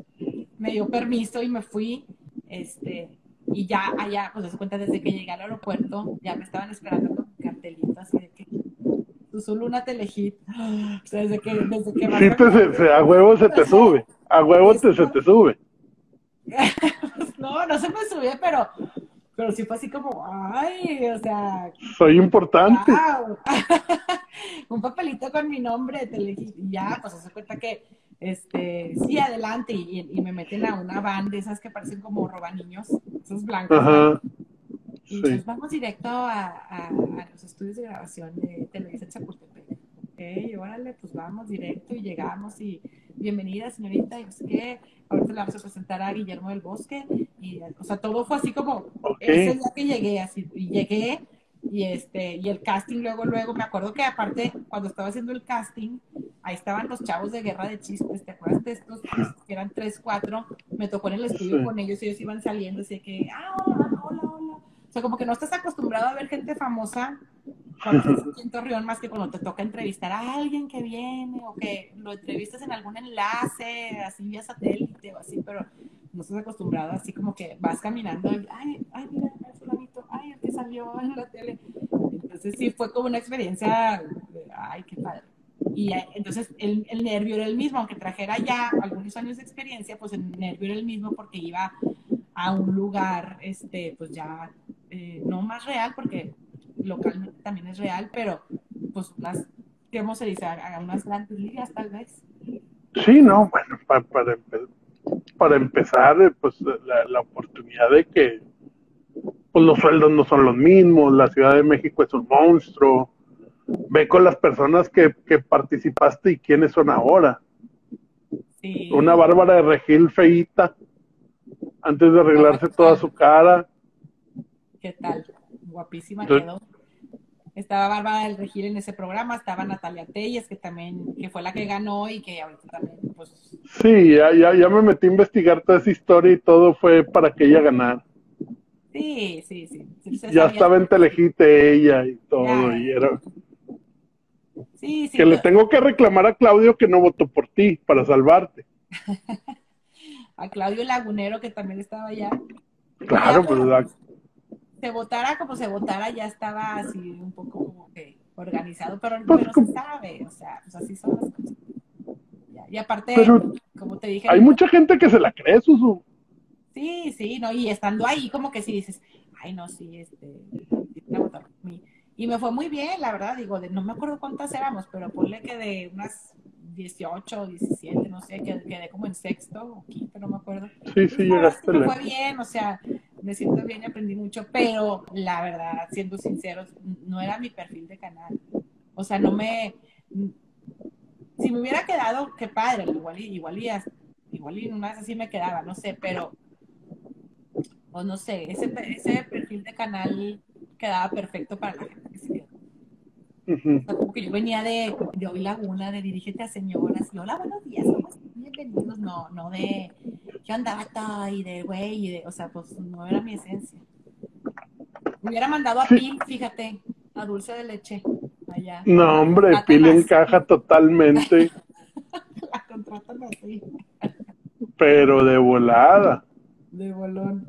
me dio permiso y me fui, este, y ya allá, pues se cuenta, desde que llegué al aeropuerto, ya me estaban esperando con cartelito así de que tú solo una telehit, o sea, desde que, desde que sí, te, se, se, a huevo se te sube, a huevo te, se te sube. no, no se me subía, pero pero sí fue así como, ay, o sea. Soy importante. Wow. un papelito con mi nombre, y ya, pues se cuenta que, este, sí, adelante, y, y, me meten a una van de esas que parecen como roba niños, esos blancos. Ajá. Y sí. pues vamos directo a, a, a, los estudios de grabación de Televisa Chapultepec. Ok, órale, pues vamos directo y llegamos y bienvenida señorita, y no sé qué, ahorita le vamos a presentar a Guillermo del Bosque, y, o sea, todo fue así como, ese día que llegué, así, y llegué, y este, y el casting luego, luego, me acuerdo que aparte, cuando estaba haciendo el casting, ahí estaban los chavos de Guerra de Chistes, ¿te acuerdas de estos? Que eran tres, cuatro, me tocó en el estudio con ellos, y ellos iban saliendo, así que, ah, hola, hola, hola. O sea, como que no estás acostumbrado a ver gente famosa en Torreón, más que cuando te toca entrevistar a alguien que viene, o que lo entrevistas en algún enlace, así vía satélite o así, pero no estás acostumbrado, así como que vas caminando, y, ay, ay, mira, el fulanito, ay, el que salió en la tele. Entonces sí, fue como una experiencia, ay, qué padre. Y entonces el, el, nervio era el mismo, aunque trajera ya algunos años de experiencia, pues el nervio era el mismo porque iba a un lugar, este, pues ya eh, no más real, porque localmente también es real, pero pues ¿cómo se dice? A, unas grandes ligas tal vez. Sí, no, bueno, para, para, para empezar, eh, pues la, la, oportunidad de que pues los sueldos no son los mismos, la Ciudad de México es un monstruo, ve con las personas que, que participaste y quiénes son ahora. Sí. Una Bárbara de Regil feíta, antes de arreglarse toda su cara. ¿Qué tal? Guapísima quedó. Estaba Bárbara del Regil en ese programa, estaba Natalia Telles, que también, que fue la que ganó y que ahorita también, pues... Sí, ya, ya, ya me metí a investigar toda esa historia y todo fue para que ella ganara. Sí, sí, sí. ya estaba en Telejite ella y todo, y era... Sí, sí. Que le tengo que reclamar a Claudio que no votó por ti, para salvarte. a Claudio Lagunero, que también estaba allá. Claro, pues se votara como se votara, ya estaba así un poco como que organizado, pero, no pues se sabe, o sea, pues así son las cosas. Y aparte, como te dije... Hay mucha gente que se la cree, Susu. Sí, sí, no, y estando ahí como que si dices, ay, no, sí, este, y me fue muy bien, la verdad, digo, de, no me acuerdo cuántas éramos, pero ponle que de unas 18 o 17, no sé, quedé como en sexto o quinto, no me acuerdo. Sí, sí, llegaste. Me fue bien, o sea, me siento bien y aprendí mucho, pero la verdad, siendo sinceros, no era mi perfil de canal. O sea, no me... Si me hubiera quedado, qué padre, igual y, igual y, igual y una vez así me quedaba, no sé, pero... O no sé, ese, ese perfil de canal quedaba perfecto para la gente que se quedó. o sea, como que yo venía de, de hoy Laguna, de dirígete a señoras, y hola, buenos días, bienvenidos, no, no de yo andaba todo y de güey, y de, o sea, pues no era mi esencia. Me hubiera mandado a Pil, fíjate, a dulce de leche, allá. No, hombre, Pil encaja totalmente. La contratan así. Pero de volada. De bolón.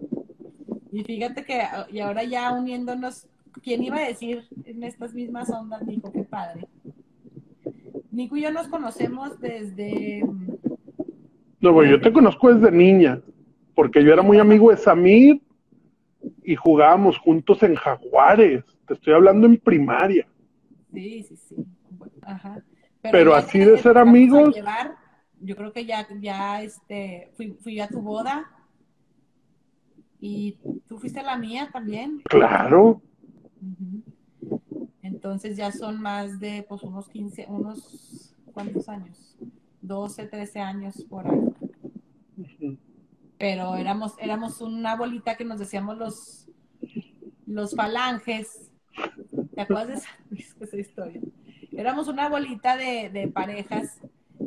Y fíjate que, y ahora ya uniéndonos, ¿quién iba a decir en estas mismas ondas, Nico? Qué padre. Nico y yo nos conocemos desde no, yo te conozco desde niña, porque yo era muy amigo de Samir y jugábamos juntos en Jaguares. Te estoy hablando en primaria. Sí, sí, sí. Ajá. Pero, así de ser amigos. yo creo que ya, ya este, fui, fui a tu boda y tú fuiste a la mía también. Claro. Entonces ya son más de pues unos 15, unos ¿cuántos años? 12, 13 años por ahí. Pero éramos, éramos una bolita que nos decíamos los, los falanges. ¿Te acuerdas de esa, historia? Éramos una bolita de, parejas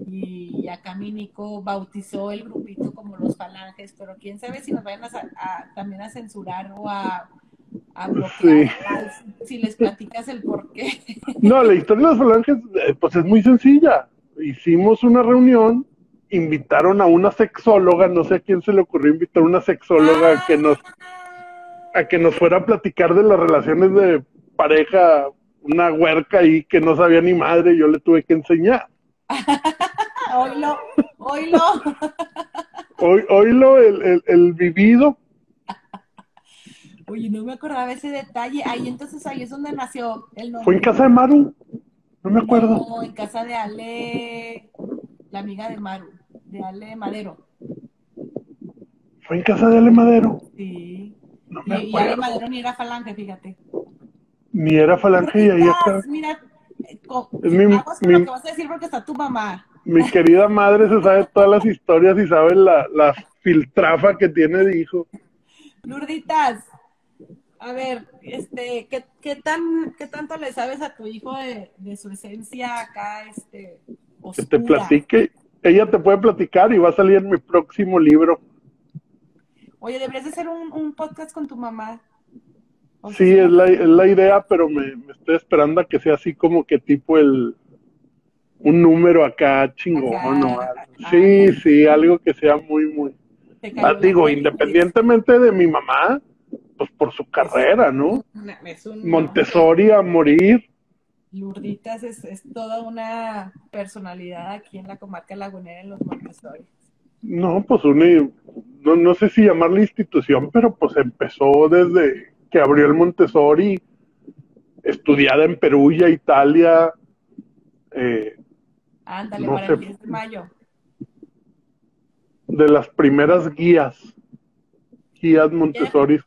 y acá mi Nico bautizó el grupito los falanges, pero quién sabe si nos vayan a, también a censurar o a, bloquear si les platicas el por qué. No, la historia de los falanges eh, pues es muy sencilla hicimos una reunión, invitaron a una sexóloga, no sé a quién se le ocurrió invitar a una sexóloga a que nos a que nos fuera a platicar de las relaciones de pareja, una huerca ahí que no sabía ni madre, yo le tuve que enseñar. oílo, oílo. Hoy, oílo, el, el, el vivido. Oye, no me acordaba ese detalle. Ahí entonces ahí es donde nació el nombre. Fue en casa de Maru. No me acuerdo. No, en casa de Ale, la amiga de Maru, de Ale Madero. ¿Fue en casa de Ale Madero? Sí. No me y, y, Ale Madero ni era falange, fíjate. Ni era falange y ahí está. Mira, con, es mi, mi, lo que vas a decir porque está tu mamá. Mi querida madre se sabe todas las historias y sabe la, la filtrafa que tiene de hijo. Lurditas, a ver, este, ¿qué, qué tan, qué tanto le sabes a tu hijo de, de su esencia acá, este, que te platique. Ella te puede platicar y va a salir en mi próximo libro. Oye, deberías de hacer un, un podcast con tu mamá. sí, es la, es la, idea, pero me, me, estoy esperando a que sea así como que tipo el un número acá chingón. ¿no? Sí, sí, algo que sea muy, muy. Ah, digo, independientemente de mi mamá, pues por su carrera, ¿no? Es un, Montessori a morir. Lurditas es, es, toda una personalidad aquí en la comarca lagunera en los Montessori. No, pues una, no, no sé si llamarla institución, pero pues empezó desde que abrió el Montessori, estudiada en Perugia, Italia. Eh, Ándale, no para el 10 de mayo. De las primeras guías, guías Montessori.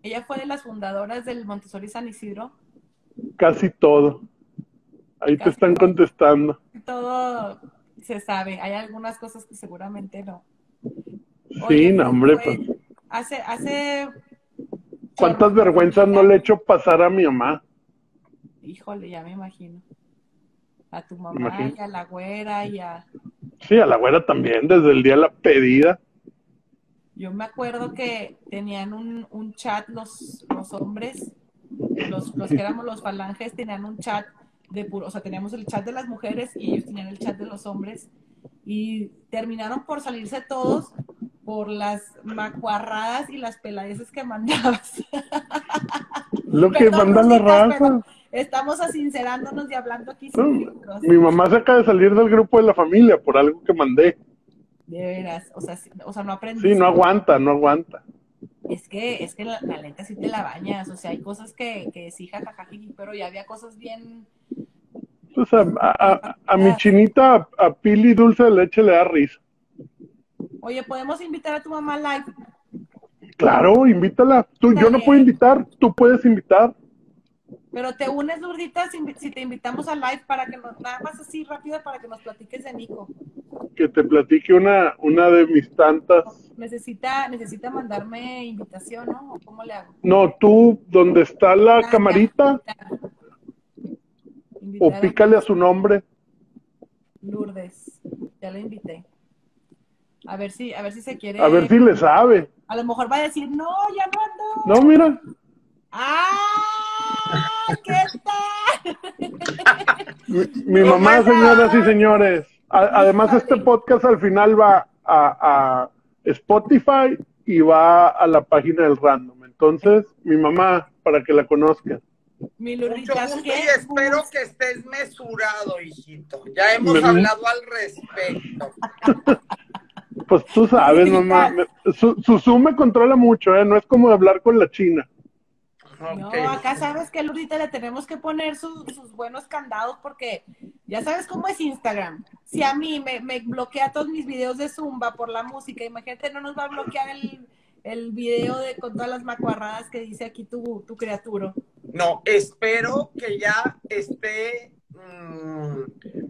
Ella fue de las fundadoras del Montessori San Isidro. Casi todo. Ahí te están contestando. Todo se sabe. Hay algunas cosas que seguramente no. sí, no, hombre, pues. Hace, hace. ¿Cuántas vergüenzas no le he hecho pasar a mi mamá? Híjole, ya me imagino. A tu mamá y a la güera y a. Sí, a la güera también, desde el día de la pedida. Yo me acuerdo que tenían un, un chat los, los hombres, los, los que éramos los falanges, tenían un chat de puro, o sea, teníamos el chat de las mujeres y ellos tenían el chat de los hombres y terminaron por salirse todos por las macuarradas y las peladeces que mandabas. Lo que mandan la raza. Estamos asincerándonos y hablando aquí. mi mamá se acaba de salir del grupo de la familia por algo que mandé. De veras, o sea, o sea no aprendí. Sí, no aguanta, no aguanta. Es que, es que la, la neta sí te la bañas, o sea, hay cosas que, que sí, jajaja, pero ya había cosas bien... Sea, a, a, mi chinita, a Pili dulce de leche le da risa. Oye, ¿podemos invitar a tu mamá live? Claro, invítala. Tú, yo no puedo invitar, tú puedes invitar. Pero te unes, Lurdita, si, te invitamos a live para que nos, nada más así rápido para que nos platiques de Nico. Que te platique una, una de mis tantas. Necesita, necesita mandarme invitación, ¿no? ¿Cómo le hago? No, tú, donde está la ah, camarita, o pícale a su nombre. Lourdes, ya la invité. A ver si, a ver si se quiere. A ver si le sabe. A lo mejor va a decir, no, ya no ando. No, mira. ¡Ah! ¿Qué tal? mi, mamá, señoras y señores. además, este podcast al final va a, Spotify y va a la página del random. Entonces, mi mamá, para que la conozcan. Mi Mucho gusto y espero que estés mesurado, hijito. Ya hemos hablado al respecto. Pues tú sabes, mamá. Su, su Zoom me controla mucho, ¿eh? No es como hablar con la China. No, acá sabes que ahorita le tenemos que poner sus, buenos candados porque ya sabes cómo es Instagram. Si a mí me, me, bloquea todos mis videos de Zumba por la música, imagínate, no nos va a bloquear el, el video de con todas las macuarradas que dice aquí tu, tu criatura. No, espero que ya esté mm,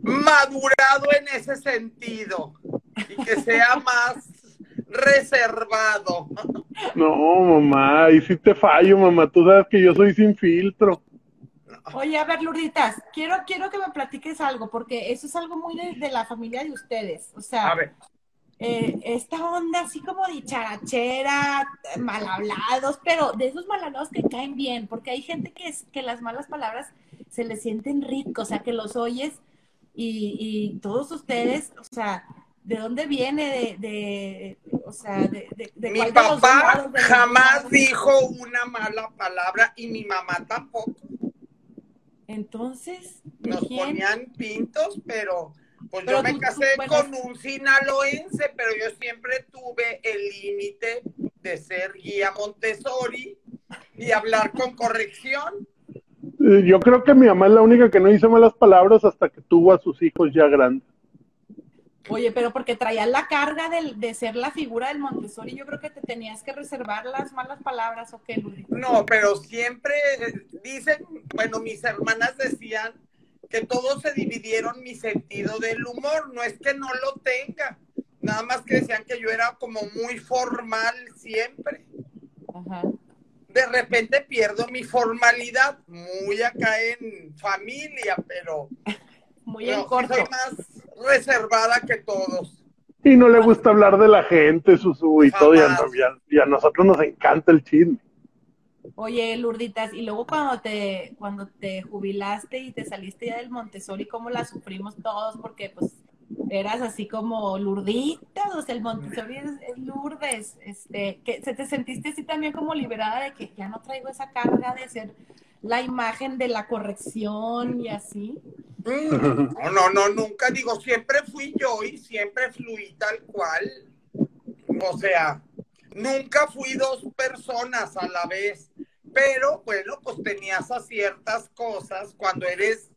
madurado en ese sentido y que sea más reservado. No, mamá, y si te fallo, mamá, tú sabes que yo soy sin filtro. Oye, a ver, Lurditas, quiero, quiero que me platiques algo, porque eso es algo muy de, la familia de ustedes. O sea, eh, esta onda así como dicharachera, mal hablados, pero de esos mal hablados que caen bien, porque hay gente que, es, que las malas palabras se les sienten ricos, o sea, que los oyes y, y todos ustedes, o sea, ¿De dónde viene? De, de o sea, de, de, Mi papá jamás dijo una mala palabra y mi mamá tampoco. Entonces, nos ponían pintos, pero pues yo me casé con un sinaloense, pero yo siempre tuve el límite de ser guía Montessori y hablar con corrección. Eh, yo creo que mi mamá es la única que no hizo malas palabras hasta que tuvo a sus hijos ya grandes. Oye, pero porque traías la carga de, de, ser la figura del Montessori, yo creo que te tenías que reservar las malas palabras o qué, No, pero siempre dicen, bueno, mis hermanas decían que todos se dividieron mi sentido del humor. No es que no lo tenga, nada más que decían que yo era como muy formal siempre. De repente pierdo mi formalidad, muy acá en familia, pero muy en corto. soy más reservada que todos. Y no le gusta hablar de la gente, su y todo, y a, nosotros nos encanta el chisme. Oye, Lurditas, y luego cuando te, cuando te jubilaste y te saliste ya del Montessori, ¿cómo la sufrimos todos? Porque pues eras así como Lurditas, o sea, el Montessori es, Lourdes, este, que se te sentiste así también como liberada de que ya no traigo esa carga de ser la imagen de la corrección y así. No, no, no, nunca digo, siempre fui yo y siempre fluí tal cual. O sea, nunca fui dos personas a la vez, pero bueno, pues tenías a ciertas cosas. Cuando eres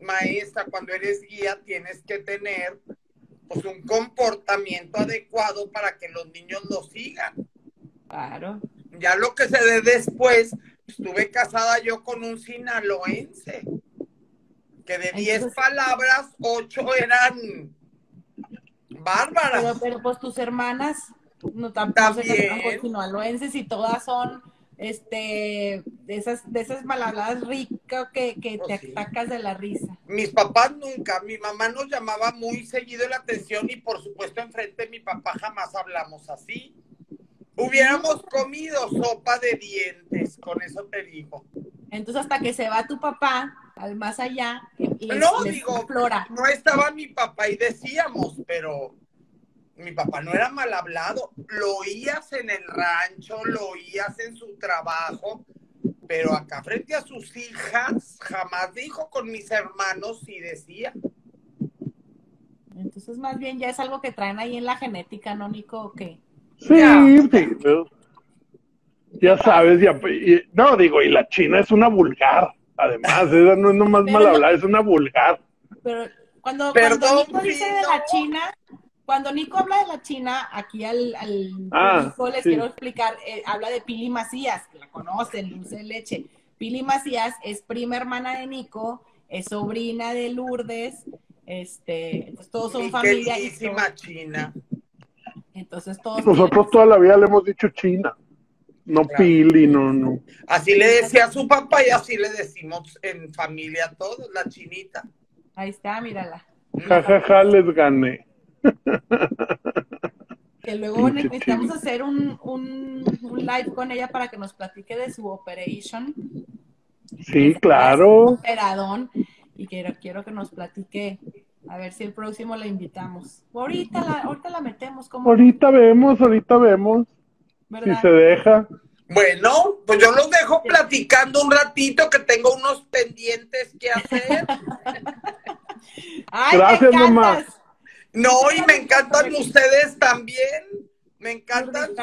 maestra, cuando eres guía, tienes que tener pues un comportamiento adecuado para que los niños lo sigan. Claro. Ya lo que se dé después, estuve casada yo con un sinaloense, que de 10 palabras, 8 eran bárbaras. Pero, pues tus hermanas no tampoco También. sinaloenses y todas son este de esas de esas malhabladas ricas que, que te pues atacas de la risa. Mis papás nunca, mi mamá nos llamaba muy seguido la atención y por supuesto enfrente de mi papá jamás hablamos así. Hubiéramos comido sopa de dientes, con eso te digo. Entonces hasta que se va tu papá al más allá, no digo, no estaba mi papá y decíamos, pero mi papá no era mal hablado, lo oías en el rancho, lo oías en su trabajo, pero acá frente a sus hijas jamás dijo con mis hermanos y decía. Entonces más bien ya es algo que traen ahí en la genética, ¿no, Nico? ¿O qué? Sí, sí. Ya sabes, ya, no digo, y la China es una vulgar, además, esa no es nomás mal hablar, es una vulgar. Pero cuando, cuando Nico dice de la China, cuando Nico habla de la China, aquí al, al ah, les quiero explicar, eh, habla de Pili Macías, que la conocen, Dulce de Leche. Pili Macías es prima hermana de Nico, es sobrina de Lourdes, este, entonces todos son familia. China. Entonces todos. Nosotros toda la vida le hemos dicho China. No Pili, no, no. Así le decía a su papá y así le decimos en familia todos, la chinita. Ahí está, mírala. Ja, ja, ja, les gané. Que luego necesitamos hacer un, un, live con ella para que nos platique de su operation. Sí, claro. Operadón. Y quiero, quiero que nos platique a ver si el próximo la invitamos. Ahorita la, ahorita la metemos. como Ahorita vemos, ahorita vemos. Si se deja. Bueno, pues yo los dejo platicando un ratito que tengo unos pendientes que hacer. Gracias, mamá. No, y me encantan ustedes también. Me encantan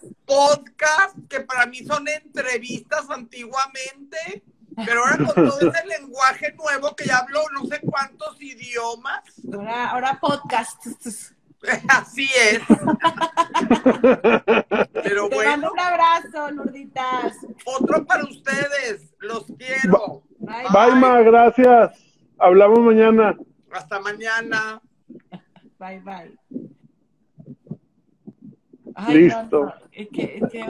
sus podcasts, que para mí son entrevistas antiguamente. Pero ahora con todo ese lenguaje nuevo que ya hablo no sé cuántos idiomas. Ahora, ahora podcast. Así es. Pero Te bueno. un abrazo, Lurditas. Otro para ustedes. Los quiero. Bye, bye, Ma, gracias. Hablamos mañana. Hasta mañana. Bye, bye. Listo.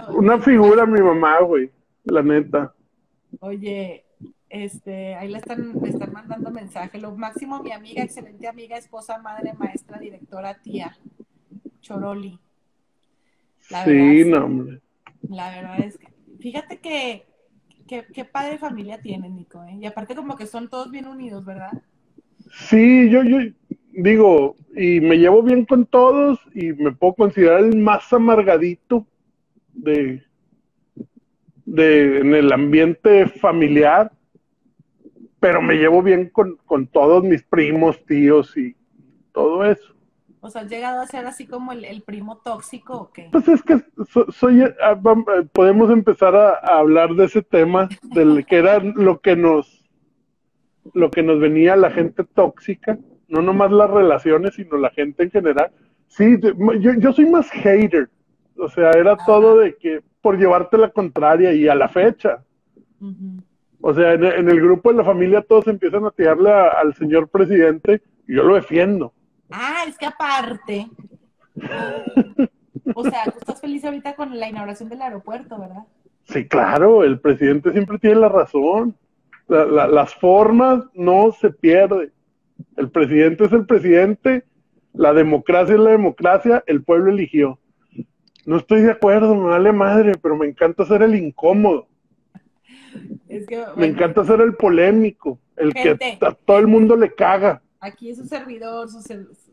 Una figura mi mamá, güey. La neta. Oye, este, ahí le están, le están mandando mensaje. Lo máximo, mi amiga, excelente amiga, esposa, madre, maestra, directora, tía, Choroli. sí, no, hombre. La verdad es que, fíjate que, qué padre familia tiene, Nico, ¿eh? Y aparte como que son todos bien unidos, ¿verdad? Sí, yo, yo digo, y me llevo bien con todos y me puedo considerar el más amargadito de, de, en el ambiente familiar, pero me llevo bien con, todos mis primos, tíos y todo eso. O sea, ¿has llegado a ser así como el, primo tóxico o qué? Pues es que soy, ah, eh, podemos empezar a, hablar de ese tema, del que era lo que nos, lo que nos venía la gente tóxica, no nomás las relaciones, sino la gente en general. Sí, yo, yo soy más hater, o sea, era todo de que por llevarte la contraria y a la fecha. O sea, en, el grupo de la familia todos empiezan a tirarle al señor presidente y yo lo defiendo. Ah, es que aparte. o sea, tú estás feliz ahorita con la inauguración del aeropuerto, ¿verdad? Sí, claro, el presidente siempre tiene la razón. las formas no se pierden. El presidente es el presidente, la democracia es la democracia, el pueblo eligió. No estoy de acuerdo, me vale madre, pero me encanta ser el incómodo. me encanta ser el polémico, el que a todo el mundo le caga. Aquí es su servidor, su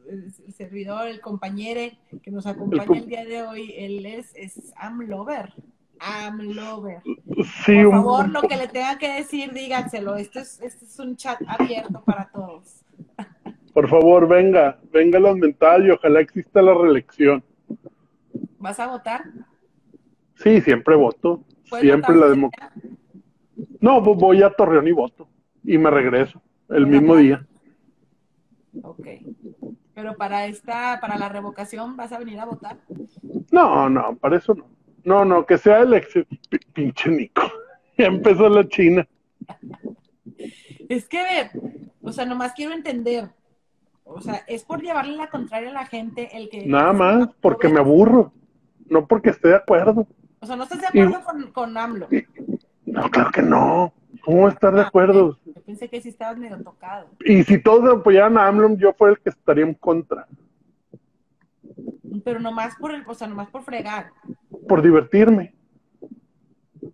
el servidor, el compañero que nos acompaña el, día de hoy, él es, es Amlover. Amlover. Sí, Por favor, lo que le tenga que decir, díganselo. Este es, este es un chat abierto para todos. Por favor, venga, venga la mental y ojalá exista la reelección. ¿Vas a votar? Sí, siempre voto. Siempre la democracia. No, voy a Torreón y voto. Y me regreso el mismo día. Ok. Pero para esta, para la revocación, ¿vas a venir a votar? No, no, para eso no. No, no, que sea elección. Pinche Nico. Ya empezó la China. Es que, o sea, nomás quiero entender. O sea, es por llevarle la contraria a la gente el que. Nada más, porque me aburro. No porque esté de acuerdo. O sea, no estás de acuerdo con, con AMLO. no, claro que no. ¿Cómo estar de ah, acuerdo? Yo pensé que sí estabas medio tocado. Y si todos apoyaran a AMLO, yo fuera el que estaría en contra. Pero nomás por el, o sea, nomás por fregar. Por divertirme.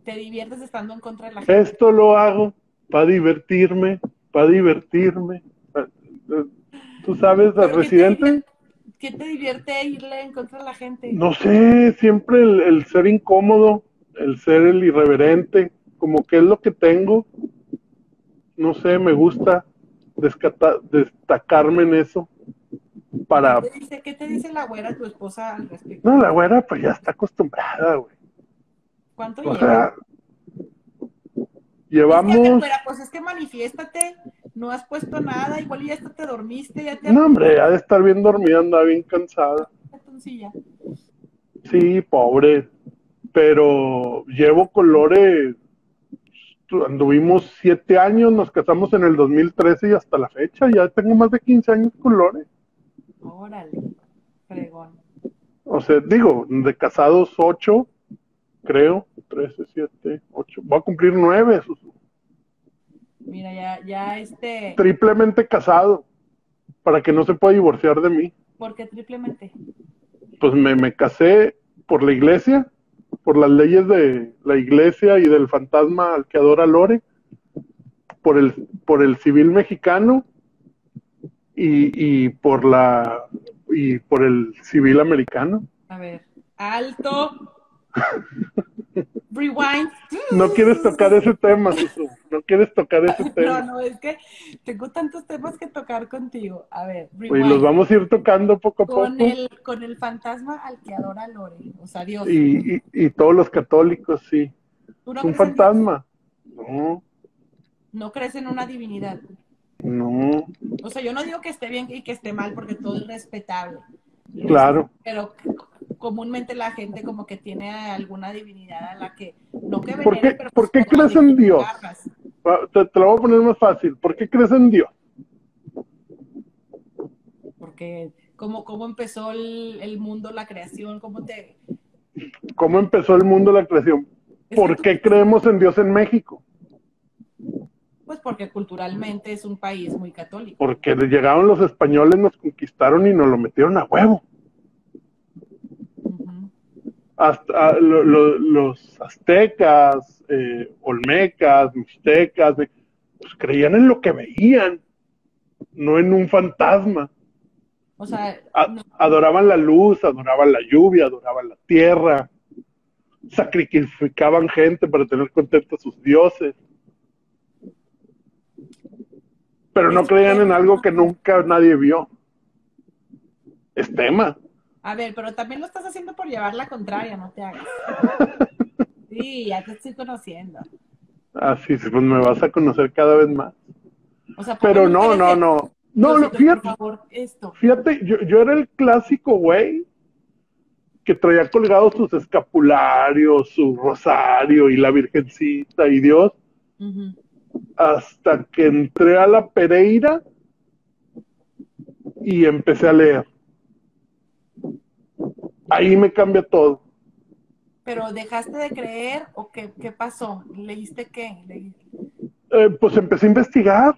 Te diviertes estando en contra de la gente. Esto lo hago para divertirme, para divertirme. ¿Tú sabes, al residente? ¿Qué te divierte irle en contra de la gente? No sé, siempre el ser incómodo, el ser el irreverente como que es lo que tengo, no sé, me gusta destacarme en eso para... ¿Qué te, dice, la güera, tu esposa, al respecto? No, la güera pues ya está acostumbrada, güey. ¿Cuánto o lleva? llevamos... pues es que manifiéstate, no has puesto nada, igual ya hasta te dormiste, ya te... No, hombre, ha de estar bien dormida, anda bien cansada. Sí, pobre, pero llevo colores anduvimos siete años, nos casamos en el 2013 y hasta la fecha, ya tengo más de 15 años con Lore. Órale, fregón. O sea, digo, de casados ocho, creo, 13, 7, 8, voy a cumplir nueve. Mira, ya, ya este... Triplemente casado, para que no se pueda divorciar de mí. ¿Por qué triplemente? Pues me, me casé por la iglesia, por las leyes de la iglesia y del fantasma al que adora Lore, por el, por el civil mexicano y, y por la y por el civil americano. A ver, alto. Rewind. No quieres tocar ese tema, Susu. No quieres tocar ese tema. No, no, es que tengo tantos temas que tocar contigo. A ver, rewind. Y los vamos a ir tocando poco a con poco. El, con el fantasma al que adora Lore, o sea, Dios. Y, y, y todos los católicos, sí. es un fantasma. No. No crees en una divinidad. No. O sea, yo no digo que esté bien y que esté mal porque todo es respetable. Claro. Pero comúnmente la gente como que tiene alguna divinidad a la que no que ¿Por qué, ¿por qué crees en Dios? Ah, te, lo voy a poner más fácil. ¿Por qué crees en Dios? Porque cómo, cómo empezó el, mundo, la creación, cómo te... ¿Cómo empezó el mundo, la creación? ¿Por qué creemos en Dios en México? Pues porque culturalmente es un país muy católico. Porque llegaron los españoles, nos conquistaron y nos lo metieron a huevo. Hasta ah, los aztecas, eh, olmecas, mixtecas, pues creían en lo que veían, no en un fantasma. O sea, adoraban la luz, adoraban la lluvia, adoraban la tierra, sacrificaban gente para tener contentos a sus dioses pero no creían en algo que nunca nadie vio. Es tema. A ver, pero también lo estás haciendo por llevar la contraria, no te hagas. Sí, ya te estoy conociendo. Ah, sí, pues me vas a conocer cada vez más. O sea, pero no, no, no. No, no, fíjate. esto. Fíjate, yo, yo era el clásico güey que traía colgados sus escapularios, su rosario y la virgencita y Dios hasta que entré a la Pereira y empecé a leer. Ahí me cambia todo. ¿Pero dejaste de creer o qué, pasó? ¿Leíste qué? Eh, pues empecé a investigar.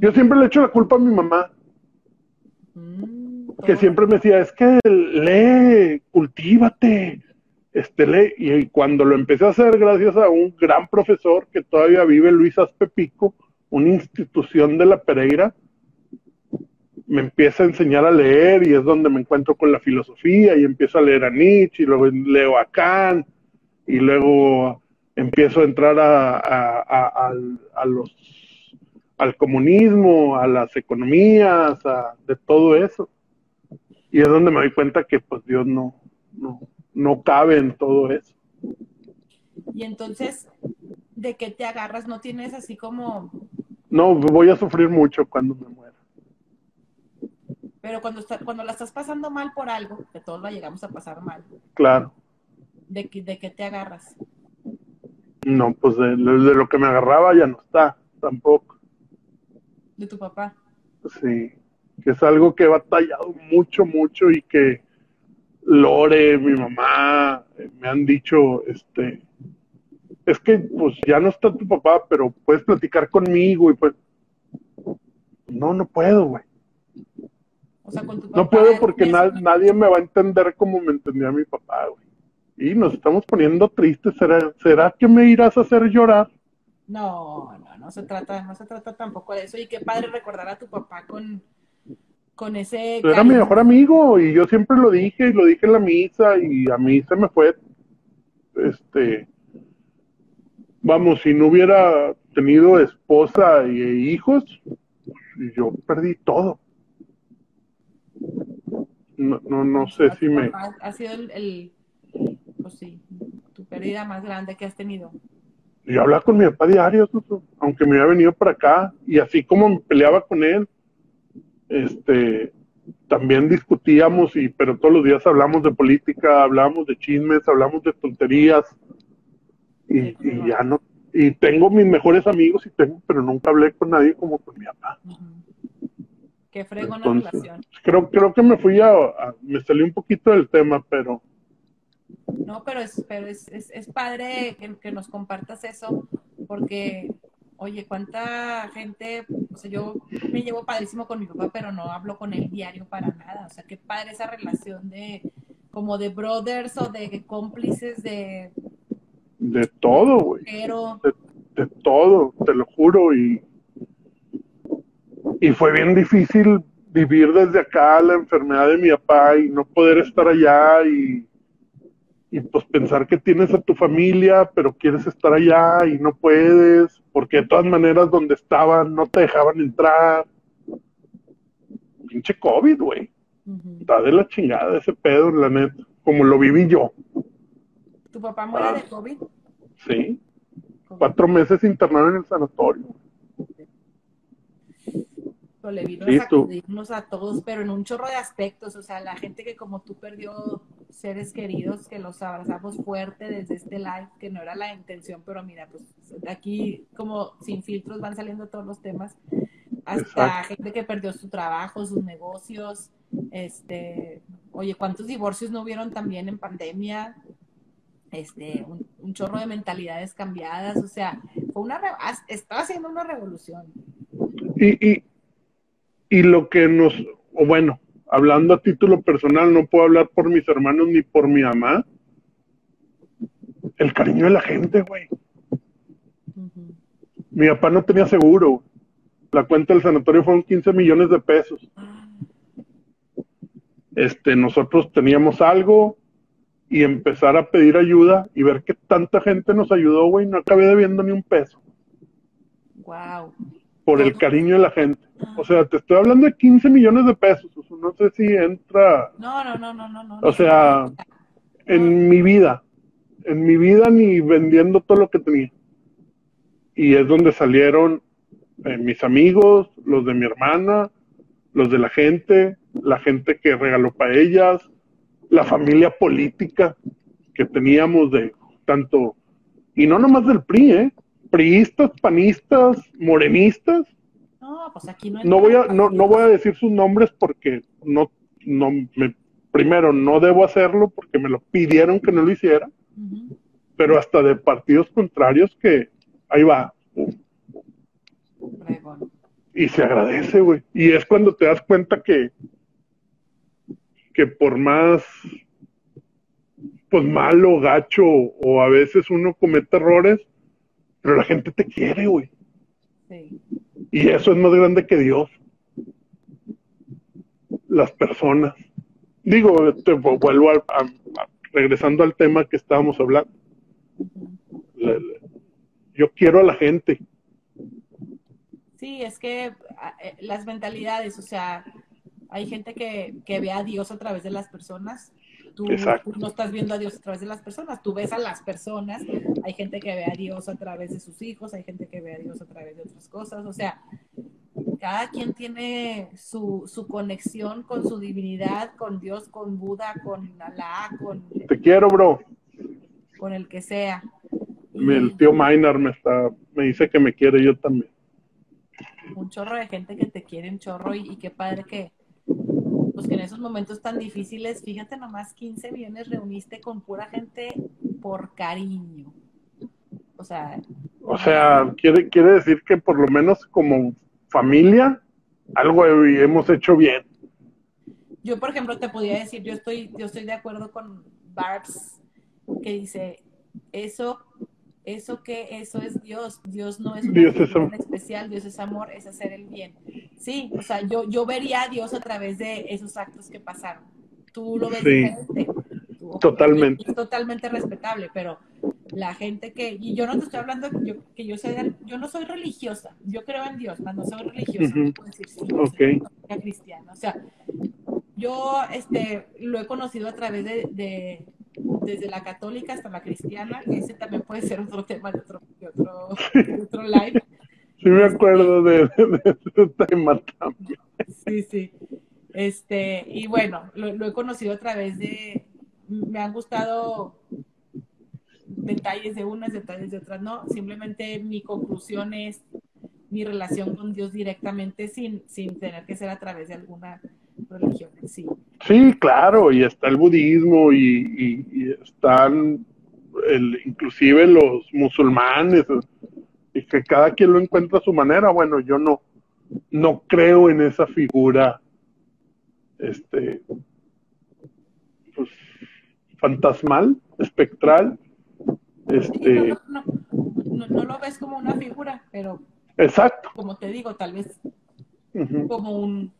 Yo siempre le echo la culpa a mi mamá. Mm, que siempre me decía, es que lee, cultívate, este lee. Y cuando lo empecé a hacer, gracias a un gran profesor que todavía vive, Luis Aspepico, una institución de la Pereira, me empieza a enseñar a leer y es donde me encuentro con la filosofía y empiezo a leer a Nietzsche y luego leo a Kant y luego empiezo a entrar a, los al comunismo, a las economías, de todo eso. Y es donde me doy cuenta que pues Dios no, no, no cabe en todo eso. Y entonces, ¿de qué te agarras? ¿No tienes así como... No, voy a sufrir mucho cuando me muera. Pero cuando, está, cuando la estás pasando mal por algo, que todos la llegamos a pasar mal. Claro. ¿De, de qué te agarras? No, pues de, lo que me agarraba ya no está, tampoco. ¿De tu papá? Sí, que es algo que he batallado mucho, mucho y que Lore, mi mamá, eh, me han dicho, este, es que pues ya no está tu papá, pero puedes platicar conmigo y pues, no, no puedo, güey no puedo porque nadie me va a entender como me entendía mi papá, güey. Y nos estamos poniendo tristes. ¿Será, ¿Será que me irás a hacer llorar? No, no, no se trata, no se trata tampoco de eso. Y qué padre recordar a tu papá con, con ese. Era mi mejor amigo y yo siempre lo dije y lo dije en la misa y a mí se me fue, este, vamos, si no hubiera tenido esposa y hijos, yo perdí todo no, no, no sé si me... Ha sido el, pues sí, tu pérdida más grande que has tenido. Yo hablaba con mi papá diario, aunque me había venido para acá, y así como me peleaba con él, este, también discutíamos, y, pero todos los días hablamos de política, hablamos de chismes, hablamos de tonterías, y, ya no, y tengo mis mejores amigos, y tengo, pero nunca hablé con nadie como con mi papá. Qué fregona relación. Creo, creo que me fui a, me salí un poquito del tema, pero. No, pero es, pero es, es, padre que, nos compartas eso, porque, oye, cuánta gente, o sea, yo me llevo padrísimo con mi papá, pero no hablo con él diario para nada. O sea, qué padre esa relación de, como de brothers o de cómplices de... De todo, güey. De, de todo, te lo juro, y y fue bien difícil vivir desde acá la enfermedad de mi papá y no poder estar allá y, y pues pensar que tienes a tu familia, pero quieres estar allá y no puedes, porque de todas maneras donde estaban no te dejaban entrar. Pinche COVID, güey. Está de la chingada ese pedo, la neta, como lo viví yo. ¿Tu papá muere de COVID? Sí. Cuatro meses internado en el sanatorio le vino a sacudirnos a todos, pero en un chorro de aspectos, o sea, la gente que como tú perdió seres queridos, que los abrazamos fuerte desde este live, que no era la intención, pero mira, pues de aquí como sin filtros van saliendo todos los temas, hasta gente que perdió su trabajo, sus negocios, este, oye, ¿cuántos divorcios no hubieron también en pandemia? Este, un, chorro de mentalidades cambiadas, o sea, fue una, estaba haciendo una revolución. Y, y, y lo que nos, o bueno, hablando a título personal, no puedo hablar por mis hermanos ni por mi mamá. El cariño de la gente, güey. Mi papá no tenía seguro. La cuenta del sanatorio fueron 15 millones de pesos. Este, nosotros teníamos algo y empezar a pedir ayuda y ver que tanta gente nos ayudó, güey, no acabé debiendo ni un peso. Wow. Por el cariño de la gente. O sea, te estoy hablando de 15 millones de pesos. no sé si entra. No, no, no, no, no. no o sea, en mi vida. En mi vida ni vendiendo todo lo que tenía. Y es donde salieron eh, mis amigos, los de mi hermana, los de la gente, la gente que regaló para ellas, la familia política que teníamos de tanto, y no nomás del PRI, ¿eh? priistas, panistas, morenistas. No, pues aquí no. No voy a, no, no voy a decir sus nombres porque no, no me, primero no debo hacerlo porque me lo pidieron que no lo hiciera, pero hasta de partidos contrarios que ahí va. Y se agradece, güey. Y es cuando te das cuenta que, que por más pues malo, gacho, o a veces uno comete errores, pero la gente te quiere, güey. Sí. Y eso es más grande que Dios. Las personas. Digo, te vuelvo a, regresando al tema que estábamos hablando. yo quiero a la gente. Sí, es que eh, las mentalidades, o sea, hay gente que, que ve a Dios a través de las personas Tú, no estás viendo a Dios a través de las personas, tú ves a las personas. Hay gente que ve a Dios a través de sus hijos, hay gente que ve a Dios a través de otras cosas. O sea, cada quien tiene su, su conexión con su divinidad, con Dios, con Buda, con Alá, con... Te quiero, bro. Con el que sea. El tío Maynard me, está, me dice que me quiere, yo también. Un chorro de gente que te quiere, un chorro, y, y qué padre que, pues que en esos momentos tan difíciles, fíjate nomás, 15 millones reuniste con pura gente por cariño. O sea... O sea, quiere, quiere decir que por lo menos como familia, algo hemos hecho bien. Yo, por ejemplo, te podría decir, yo estoy, yo estoy de acuerdo con Barbs, que dice, eso eso que eso es Dios. Dios no es un especial, Dios es amor, es hacer el bien. Sí, o sea, yo, yo vería a Dios a través de esos actos que pasaron. Tú lo ves diferente. totalmente. Es totalmente respetable, pero la gente que, y yo no te estoy hablando yo, que yo soy, yo no soy religiosa, yo creo en Dios, no soy religiosa, no puedo decir sí, okay. soy cristiana. O sea, yo este, lo he conocido a través de desde la católica hasta la cristiana, que ese también puede ser otro tema de otro, otro, live. Sí, me acuerdo de, ese tema también. Sí, sí. Este, y bueno, lo, he conocido a través de, me han gustado detalles de unas, detalles de otras, no, simplemente mi conclusión es mi relación con Dios directamente sin, sin tener que ser a través de alguna religión sí. Sí, claro, y está el budismo y, están el, inclusive los musulmanes y que cada quien lo encuentra a su manera. Bueno, yo no, no creo en esa figura, este, pues, fantasmal, espectral. Este, no, lo ves como una figura, pero exacto. Como te digo, tal vez como un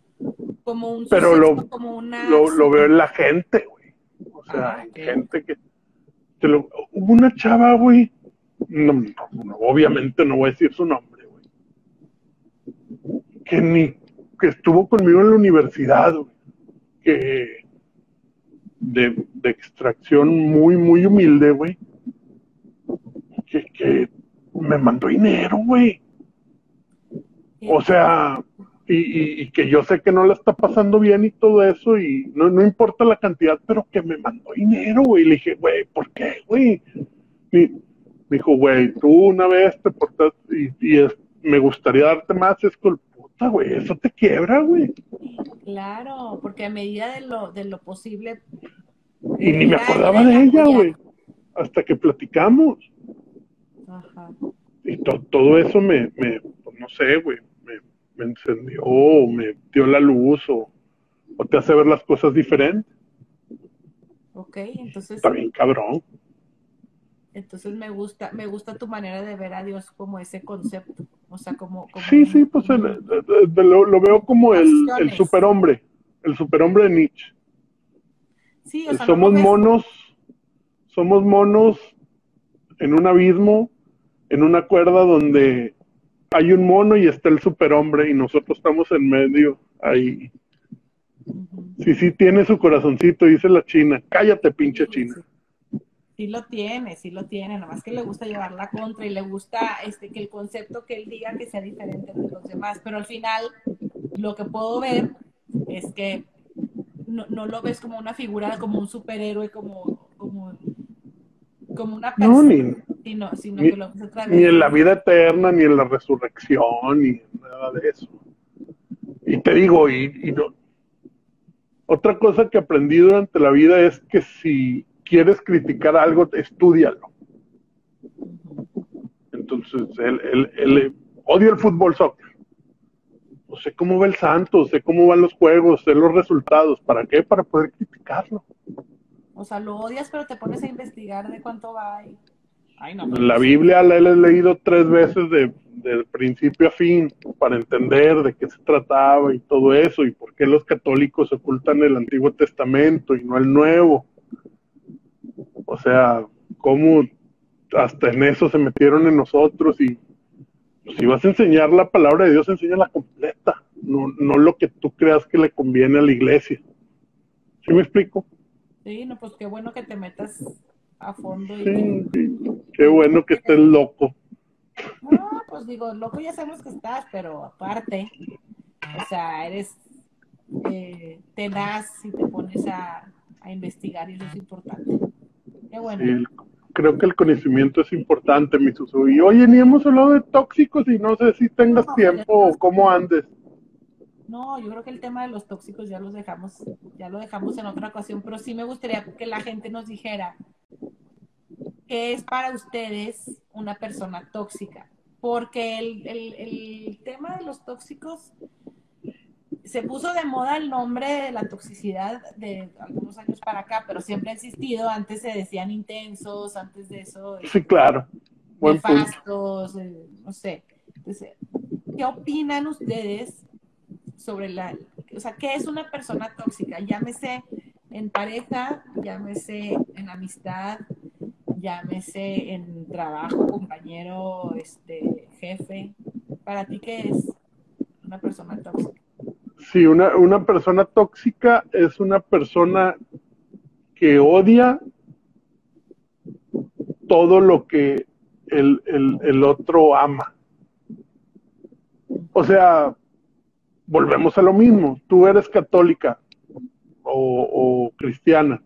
como un pero lo, como una lo, veo en la gente güey. O sea ah, gente que hubo una chava güey. No, obviamente no voy a decir su nombre güey. Que ni que estuvo conmigo en la universidad güey, que de, de, extracción muy muy humilde güey. Que, que me mandó dinero güey. O sea y, que yo sé que no le está pasando bien y todo eso, y no, no importa la cantidad, pero que me mandó dinero, güey. Le dije, güey, ¿por qué, güey? Me dijo, güey, tú una vez te portaste y, y me gustaría darte más, es con puta, güey, eso te quiebra, güey. Claro, porque a medida de lo, de lo posible. Y ni me acordaba de ella, güey, hasta que platicamos. Ajá. Y todo eso me, me pues no sé, güey, me encendió o me dio la luz o, te hace ver las cosas diferentes. Ok, entonces. Está bien cabrón. Entonces me gusta, me gusta tu manera de ver a Dios como ese concepto. O sea, como. sí, sí, pues lo, veo como el, el, superhombre. El superhombre de Nietzsche. Sí, somos monos, somos monos en un abismo, en una cuerda donde hay un mono y está el superhombre y nosotros estamos en medio ahí. Sí, sí tiene su corazoncito, dice la China. Cállate, pinche China. Sí lo tiene, sí lo tiene, nomás que le gusta llevar la contra y le gusta este que el concepto que él diga que sea diferente de los demás, pero al final lo que puedo ver es que no, no lo ves como una figura, como un superhéroe, como, como, como una persona. ni, en la vida eterna, ni en la resurrección, ni nada de eso. Y te digo, y, no, otra cosa que aprendí durante la vida es que si quieres criticar algo, estudialo. Entonces, él, él, odia el fútbol soccer. No sé cómo va el Santos, sé cómo van los juegos, sé los resultados. ¿Para qué? Para poder criticarlo. O sea, lo odias, pero te pones a investigar de cuánto va. Y... la Biblia la he leído tres veces de, principio a fin para entender de qué se trataba y todo eso y por qué los católicos ocultan el Antiguo Testamento y no el Nuevo. O sea, cómo hasta en eso se metieron en nosotros y pues, si vas a enseñar la palabra de Dios, la completa, no, no lo que tú creas que le conviene a la iglesia. ¿Sí me explico? Sí, no, pues qué bueno que te metas a fondo. Y sí, qué bueno que estés loco. No, pues digo, loco ya sabemos que estás, pero aparte, o sea, eres eh, tenaz y te pones a, investigar y eso es importante. Qué bueno. creo que el conocimiento es importante, mi Susu. Y oye, ni hemos hablado de tóxicos y no sé si tengas tiempo o cómo andes. No, yo creo que el tema de los tóxicos ya los dejamos, ya lo dejamos en otra ocasión, pero sí me gustaría que la gente nos dijera qué es para ustedes una persona tóxica, porque el, el tema de los tóxicos se puso de moda el nombre de la toxicidad de algunos años para acá, pero siempre ha existido. Antes se decían intensos, antes de eso. Sí, claro. nefastos, eh, no sé. Entonces, ¿qué opinan ustedes sobre la, o sea, qué es una persona tóxica? Llámese en pareja, llámese en amistad, llámese en trabajo, compañero, este, jefe. ¿Para ti qué es una persona tóxica? Sí, una, una persona tóxica es una persona que odia todo lo que el, el otro ama. O sea, volvemos a lo mismo. Tú eres católica o, cristiana.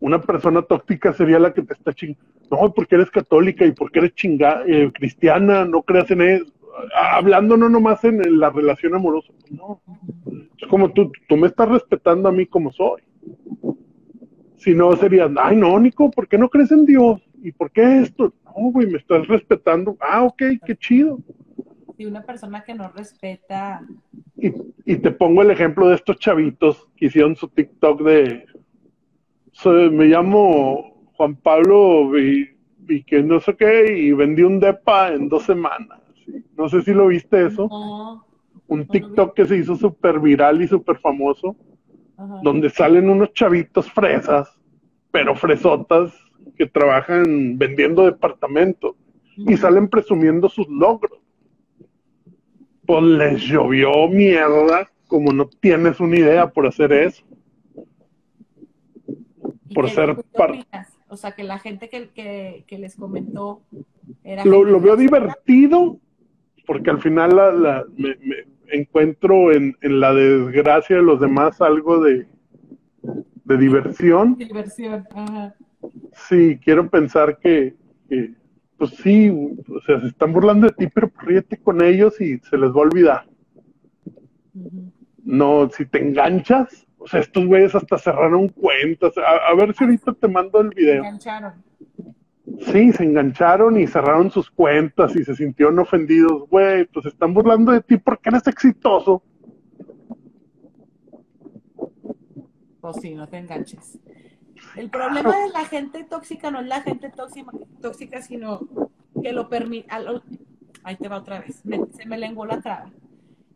Una persona tóxica sería la que te está chingando. No, porque eres católica y porque eres chinga, eh, cristiana, no creas en eso. Hablando no nomás en, la relación amorosa. No. Es como tú, tú me estás respetando a mí como soy. Si no, sería, ay, no, Nico, ¿por qué no crees en Dios? ¿Y por qué esto? No, güey, me estás respetando. Ah, ok, qué chido una persona que no respeta. Y, te pongo el ejemplo de estos chavitos que hicieron su TikTok de. me llamo Juan Pablo y, que no sé qué, y vendí un DEPA en dos semanas. No sé si lo viste eso. un TikTok que se hizo súper viral y súper famoso, donde salen unos chavitos fresas, pero fresotas, que trabajan vendiendo departamentos y salen presumiendo sus logros pues les llovió mierda, como no tienes una idea por hacer eso. Por ser parte. O sea, que la gente que, que, les comentó era. Lo, lo veo divertido, porque al final la, me, encuentro en, en, la desgracia de los demás algo de, de diversión. Diversión, ajá. Sí, quiero pensar que, que pues sí, o sea, se están burlando de ti, pero ríete con ellos y se les va a olvidar. No, si te enganchas, o sea, estos güeyes hasta cerraron cuentas. A, ver si ahorita te mando el video. Se engancharon. Sí, se engancharon y cerraron sus cuentas y se sintieron ofendidos. Güey, pues están burlando de ti porque eres exitoso. Pues sí, no te enganches. El problema de la gente tóxica no es la gente tóxica, tóxica sino que lo permite. Ahí te va otra vez, se me lenguó la traba.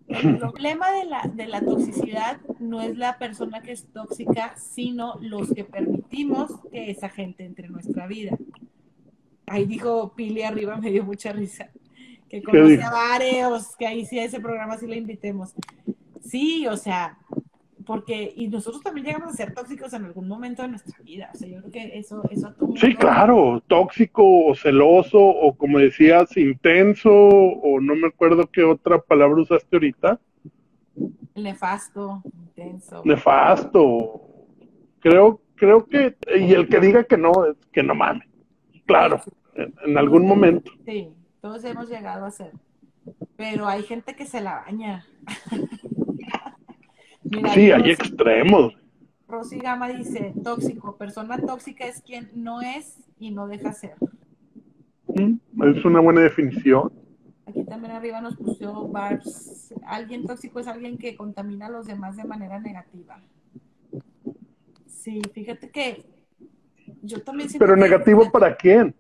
El problema de la, de la toxicidad no es la persona que es tóxica, sino los que permitimos que esa gente entre en nuestra vida. Ahí dijo Pili arriba, me dio mucha risa, que conoce a varios, que ahí sí a ese programa sí le invitemos. Sí, o sea, porque, y nosotros también llegamos a ser tóxicos en algún momento de nuestra vida, o sea, yo creo que eso, eso Sí, claro, tóxico o celoso, o como decías, intenso, o no me acuerdo qué otra palabra usaste ahorita. Nefasto, intenso. Nefasto. Creo, creo que, y el que diga que no, que no mames. Claro. en, algún momento. Sí, todos hemos llegado a ser. Pero hay gente que se la baña. sí, hay extremos. Rosy Gama dice, tóxico, persona tóxica es quien no es y no deja ser. Mm, es una buena definición. Aquí también arriba nos puso Barbs. Alguien tóxico es alguien que contamina a los demás de manera negativa. Sí, fíjate que yo también Pero negativo para quién?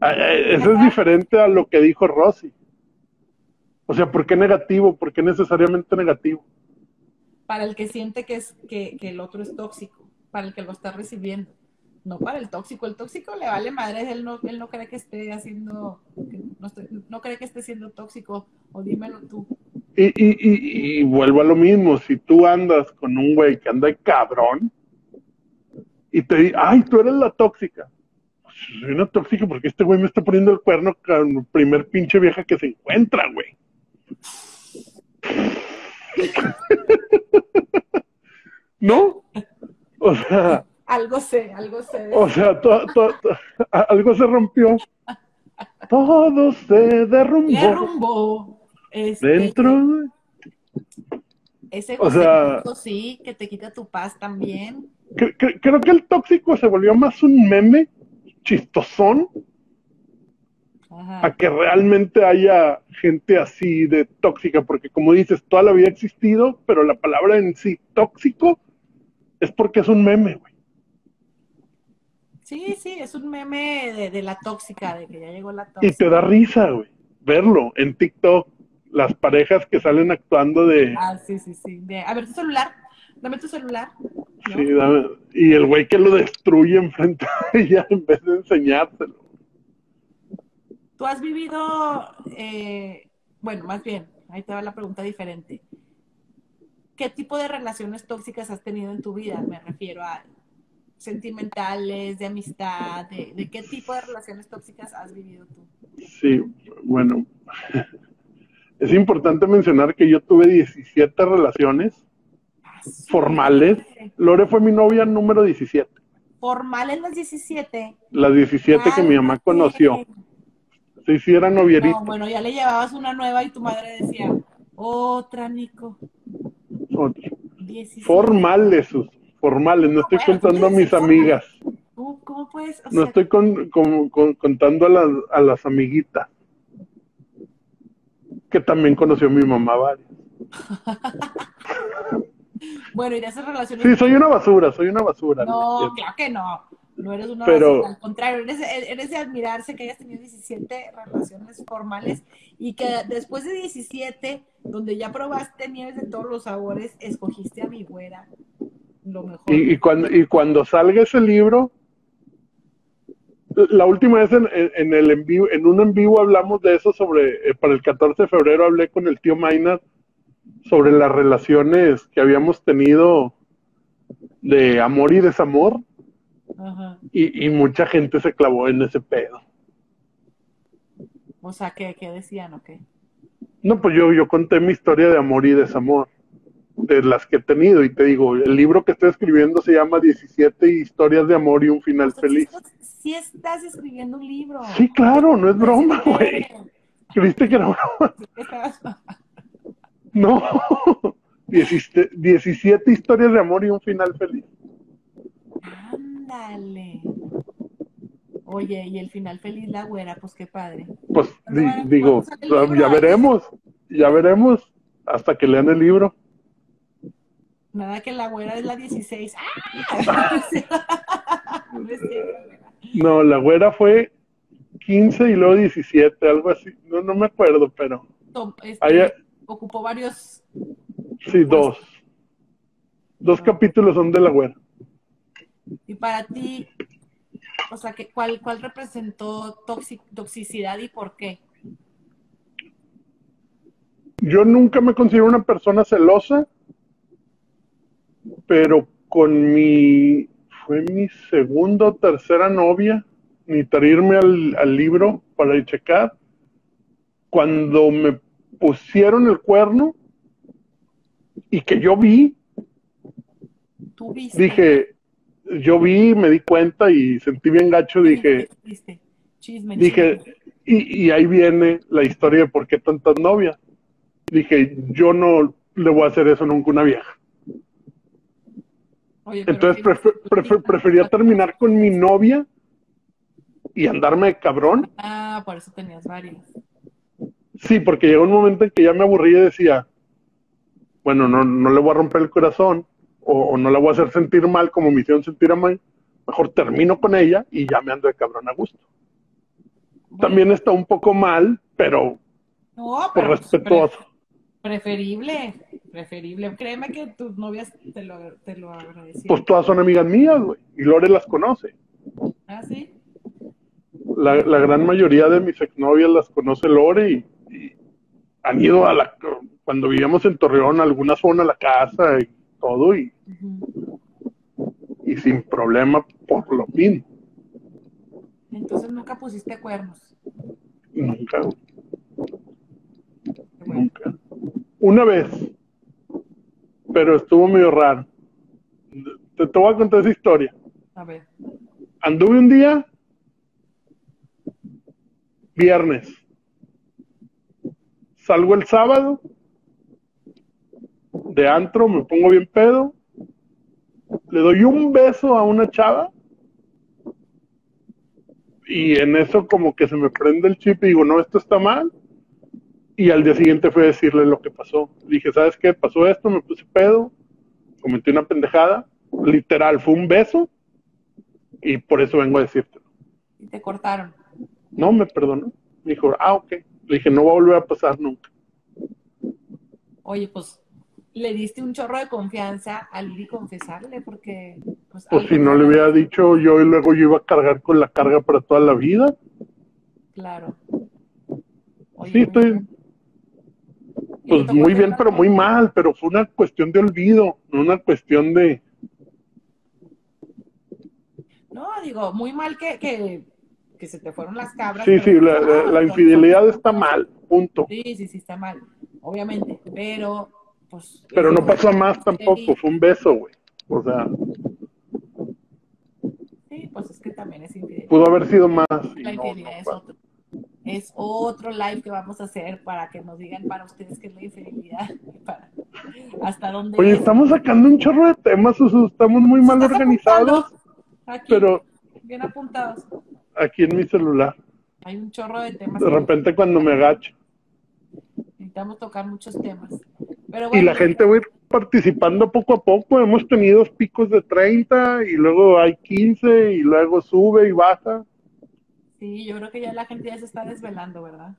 Ah, eh, eso es diferente a lo que dijo Rosy. O sea, ¿por qué negativo? ¿Por qué necesariamente negativo? Para el que siente que, es, que, que el otro es tóxico, para el que lo está recibiendo no para el tóxico. El tóxico le vale madre, él no, él no cree que esté haciendo, no, cree que esté siendo tóxico, o dímelo tú. Y, y, y, vuelvo a lo mismo, si tú andas con un güey que anda de cabrón y te dice, ay, tú eres la tóxica. Pues, soy una tóxica porque este güey me está poniendo el cuerno con el primer pinche vieja que se encuentra, güey. ¿No? O sea, algo sé, algo sé. O sea, algo se rompió. Todo se derrumbó. Derrumbó. Este, Dentro Ese o sea, sí, que te quita tu paz también. creo que el tóxico se volvió más un meme chistosón a que realmente haya gente así de tóxica, porque como dices, toda la vida ha existido, pero la palabra en sí, tóxico, es porque es un meme, güey. Sí, sí, es un meme de, la tóxica, de que ya llegó la tóxica. Y te da risa, güey, verlo en TikTok, las parejas que salen actuando de... Ah, sí, sí, sí. a ver, tu celular, dame tu celular. Sí, dame. Y el güey que lo destruye enfrente de ella en vez de enseñárselo. Tú has vivido, eh, bueno, más bien, ahí te va la pregunta diferente. ¿Qué tipo de relaciones tóxicas has tenido en tu vida? Me refiero a sentimentales, de amistad, de, qué tipo de relaciones tóxicas has vivido tú. Sí, bueno, es importante mencionar que yo tuve 17 relaciones ah, formales. Lore fue mi novia número 17. ¿Formales las 17? Las 17 que mi mamá conoció. Se hiciera novierito. bueno, ya le llevabas una nueva y tu madre decía, otra, Nico. Otra. Formales, sus formales, no estoy contando a mis amigas. ¿Cómo, puedes? no estoy contando a las, a las amiguitas. Que también conoció mi mamá varias. bueno, y de esas relaciones. Sí, soy una basura, soy una basura. No, claro que no. No eres una Pero, al contrario, eres, eres, de admirarse que hayas tenido 17 relaciones formales y que después de 17, donde ya probaste nieves de todos los sabores, escogiste a mi güera y, cuando, y cuando salga ese libro, la última vez en, el en, vivo, en un en vivo hablamos de eso sobre, eh, para el 14 de febrero hablé con el tío Maynard sobre las relaciones que habíamos tenido de amor y desamor. Y, mucha gente se clavó en ese pedo. O sea, ¿qué, qué decían o qué? No, pues yo, yo conté mi historia de amor y desamor de las que he tenido. Y te digo, el libro que estoy escribiendo se llama 17 historias de amor y un final feliz. Si estás escribiendo un libro. Sí, claro, no es broma, güey. ¿Creíste que era broma? No, 17, 17 historias de amor y un final feliz. Ándale. Oye, y el final feliz la güera, pues qué padre. Pues digo, ya veremos, ya veremos hasta que lean el libro. Nada que la güera es la 16. no, la güera fue 15 y luego 17, algo así. No, no me acuerdo, pero. Este, ocupó varios. Sí, dos. Dos capítulos son de la güera. Y para ti, o sea, que, ¿cuál, cuál representó toxicidad y por qué? Yo nunca me considero una persona celosa pero con mi, fue mi segunda o tercera novia, necesitar irme al, al libro para checar, cuando me pusieron el cuerno y que yo vi, dije, yo vi, me di cuenta y sentí bien gacho, dije, chisme, dije, y, y ahí viene la historia de por qué tantas novias. Dije, yo no le voy a hacer eso nunca a una vieja. Entonces prefería terminar con mi novia y andarme de cabrón. Ah, por eso tenías varias. Sí, porque llegó un momento en que ya me aburrí y decía, bueno, no, no le voy a romper el corazón o, no la voy a hacer sentir mal como me hicieron sentir a mí. Mejor termino con ella y ya me ando de cabrón a gusto. También está un poco mal, pero, no, por pues, respetuoso. Preferible, preferible. Créeme que tus novias te lo, te lo agradecen. Pues todas son amigas mías, güey. Y Lore las conoce. Ah, sí. La, la gran mayoría de mis exnovias las conoce Lore y, han ido a la. Cuando vivíamos en Torreón, algunas fueron a la casa y todo y, y sin problema por lo mismo. Entonces nunca pusiste cuernos. Nunca. Nunca. Una vez, pero estuvo medio raro. Te, te voy a contar esa historia. A ver. Anduve un día, viernes. Salgo el sábado, de antro, me pongo bien pedo, le doy un beso a una chava y en eso como que se me prende el chip y digo, no, esto está mal y al día siguiente fue a decirle lo que pasó. Dije, ¿sabes qué? Pasó esto, me puse pedo, cometí una pendejada, literal, fue un beso y por eso vengo a decírtelo. ¿Y te cortaron? No, me perdonó. Me dijo, ah, ok. Le dije, no va a volver a pasar nunca. Oye, pues le diste un chorro de confianza al ir y confesarle, porque... Pues, pues si no le hubiera dicho yo y luego yo iba a cargar con la carga para toda la vida. Claro. sí, estoy, pues muy bien, pero muy mal, pero fue una cuestión de olvido, no una cuestión de... No, digo, muy mal que, que, se te fueron las cabras. Sí, sí, la, infidelidad está mal, punto. Sí, sí, sí, está mal, obviamente, pero pues... Pero no pasó más tampoco, fue un beso, güey. O sea... Sí, pues es que también es infidelidad. Pudo haber sido más. La infidelidad es otro es otro live que vamos a hacer para que nos digan para ustedes qué es la infidelidad, para, hasta dónde. Oye, estamos sacando un chorro de temas, estamos muy mal organizados, pero bien apuntados. Aquí en mi celular. Hay un chorro de temas. De repente cuando me agacho. Necesitamos tocar muchos temas. Y la gente va a ir participando poco a poco. Hemos tenido picos de 30 y luego hay 15 y luego sube y baja. Sí, yo creo que ya la gente ya se está desvelando, ¿verdad?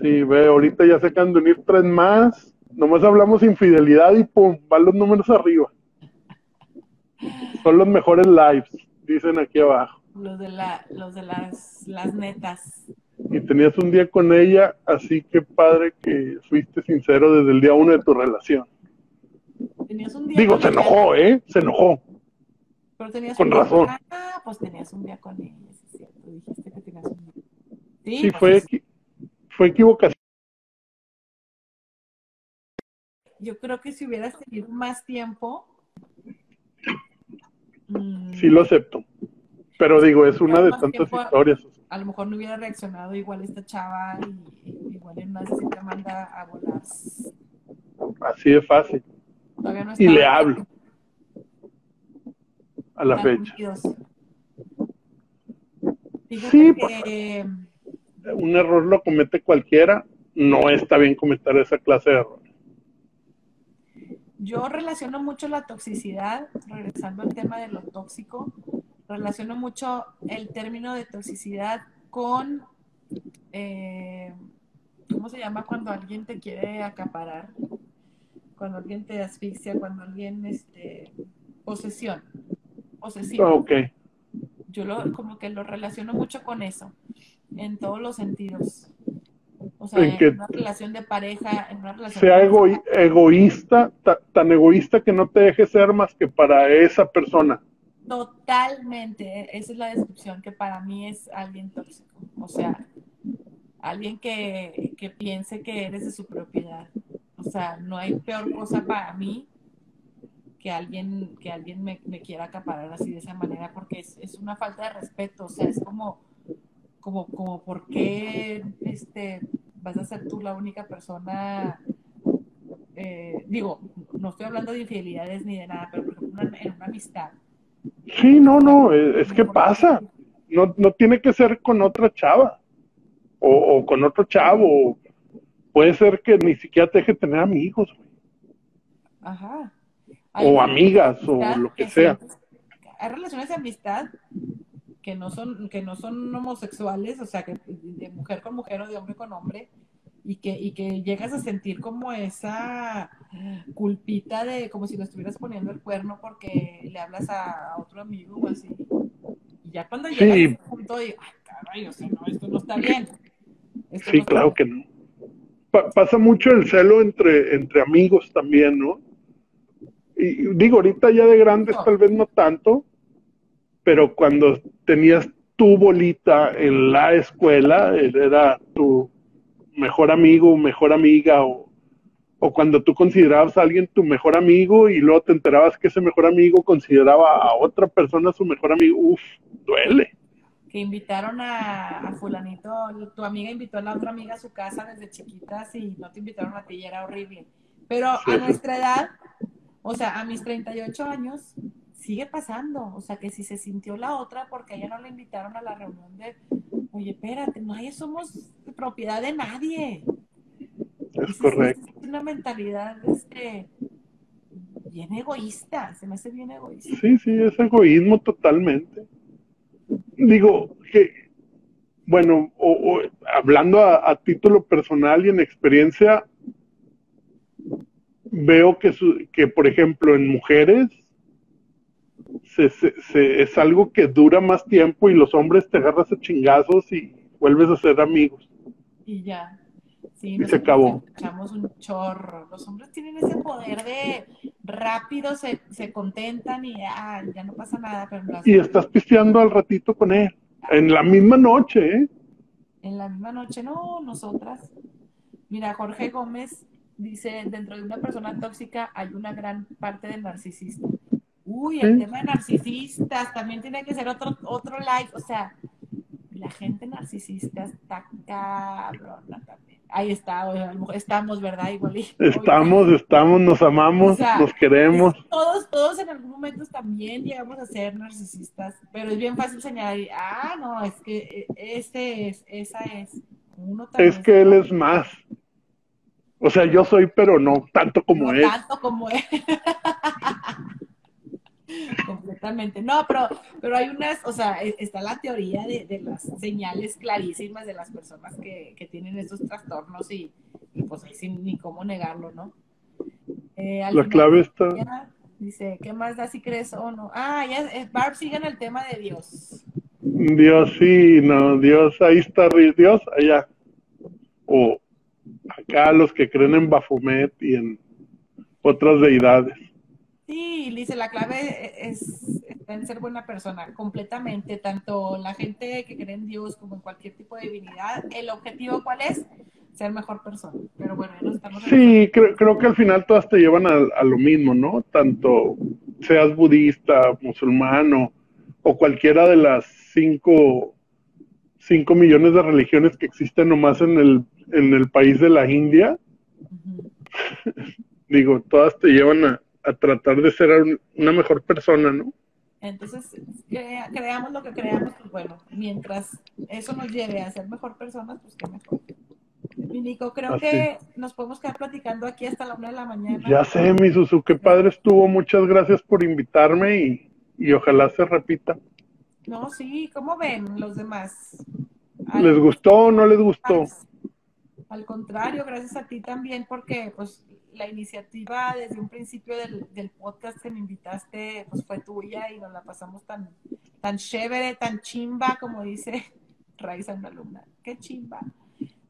Sí, ve, ahorita ya se acaban de unir tres más. Nomás hablamos infidelidad y pum, van los números arriba. Son los mejores lives, dicen aquí abajo. Los de, la, los de las, las netas. Y tenías un día con ella, así que padre que fuiste sincero desde el día uno de tu relación. Tenías un día Digo, se enojó, ¿eh? Se enojó. Pero tenías con razón. Ah, pues tenías un día con ella, es cierto. Dijiste que tenías un día. Sí, pues fue, fue equivocación. Yo creo que si hubieras tenido más tiempo. Mm, sí, lo acepto. Pero digo, es una de tantas historias. A lo mejor no hubiera reaccionado igual esta chava y, igual en una se te manda a volar. Así de fácil. y le hablo a la fecha. Sí, un error lo comete cualquiera, no está bien cometer esa clase de error. Yo relaciono mucho la toxicidad, regresando al tema de lo tóxico, relaciono mucho el término de toxicidad con, eh, ¿cómo se llama cuando alguien te quiere acaparar? Cuando alguien te asfixia, cuando alguien, este, posesión posesivo. Ah, ok. Yo lo, como que lo relaciono mucho con eso, en todos los sentidos. O sea, en, una relación de pareja, en una relación sea egoísta, tan egoísta que no te deje ser más que para esa persona. Totalmente, esa es la descripción que para mí es alguien tóxico. O sea, alguien que, que piense que eres de su propiedad. O sea, no hay peor cosa para mí que alguien, que alguien me, quiera acaparar así de esa manera, porque es, es, una falta de respeto, o sea, es como, como, como, ¿por qué este, vas a ser tú la única persona? Eh, digo, no estoy hablando de infidelidades ni de nada, pero por ejemplo, en una amistad. Sí, no, no, es, que pasa. No, no tiene que ser con otra chava o, o con otro chavo. Puede ser que ni siquiera te deje tener amigos, Ajá o amigas o lo que, sea. Hay relaciones de amistad que no son que no son homosexuales, o sea, que de mujer con mujer o de hombre con hombre y que y que llegas a sentir como esa culpita de como si lo estuvieras poniendo el cuerno porque le hablas a, otro amigo o así. Y ya cuando llegas a ese punto y ay, caray, o sea, no, esto no está bien. sí, claro que no. pasa mucho el celo entre entre amigos también, ¿no? y digo, ahorita ya de grandes tal vez no tanto, pero cuando tenías tu bolita en la escuela, era tu mejor amigo mejor amiga, o, o cuando tú considerabas a alguien tu mejor amigo y luego te enterabas que ese mejor amigo consideraba a otra persona su mejor amigo, uff, duele. Que invitaron a, fulanito, tu amiga invitó a la otra amiga a su casa desde chiquitas y no te invitaron a ti y era horrible. Pero a nuestra edad, o sea, a mis 38 años sigue pasando. O sea, que si se sintió la otra porque ella no la invitaron a la reunión de, oye, espérate, no somos propiedad de nadie. Es correcto. Es una mentalidad este, bien egoísta, se me hace bien egoísta. Sí, sí, es egoísmo totalmente. Digo que, bueno, o, hablando a, título personal y en experiencia, veo que, que por ejemplo, en mujeres se, es algo que dura más tiempo y los hombres te agarras a chingazos y vuelves a ser amigos. Y ya. Sí, y se acabó. Echamos un chorro. Los hombres tienen ese poder de rápido se, se contentan y ya, ya no pasa nada. Pero y estás pisteando al ratito con él. En la misma noche, ¿eh? En la misma noche, no, nosotras. Mira, Jorge Gómez dice, dentro de una persona tóxica hay una gran parte de narcisista. Uy, el tema de narcisistas también tiene que ser otro, otro live. O sea, la gente narcisista está cabrona también. Ahí está, estamos, ¿verdad? Igual. Estamos, estamos, nos amamos, nos queremos. Todos, todos en algún momento también llegamos a ser narcisistas, pero es bien fácil señalar, ah, no, es que e, ese es, esa es. Uno es que él es más. O sea, yo soy, pero no tanto como no Tanto como él. Completamente. No, pero, pero hay unas, o sea, e, está la teoría de, las señales clarísimas de las personas que, tienen estos trastornos y, pues ahí sin ni cómo negarlo, ¿no? Eh, la clave está. dice, ¿qué más da si crees o no? Ah, ya, eh, Barb sigue en el tema de Dios. Dios sí, no, Dios, ahí está, Dios allá. O acá los que creen en Bafomet y en otras deidades. Sí, dice, la clave es, en ser buena persona, completamente, tanto la gente que cree en Dios como en cualquier tipo de divinidad, el objetivo cuál es? Ser mejor persona. Pero bueno, ya estamos... Sí, creo, creo, que al final todas te llevan a, lo mismo, ¿no? Tanto seas budista, musulmán o, cualquiera de las cinco, cinco millones de religiones que existen nomás en el en el país de la India, digo, todas te llevan a, tratar de ser una mejor persona, ¿no? Entonces, creamos lo que creamos, pues bueno, mientras eso nos lleve a ser mejor personas, pues qué mejor. Mi Nico, creo que nos podemos quedar platicando aquí hasta la una de la mañana. Ya sé, mi Susu, qué padre estuvo. Muchas gracias por invitarme y, y ojalá se repita. No, sí, ¿cómo ven los demás? ¿Les gustó o no les gustó? Al contrario, gracias a ti también, porque pues la iniciativa desde un principio del, del, podcast que me invitaste, pues fue tuya y nos la pasamos tan, tan chévere, tan chimba, como dice Raiza, una alumna. Qué chimba.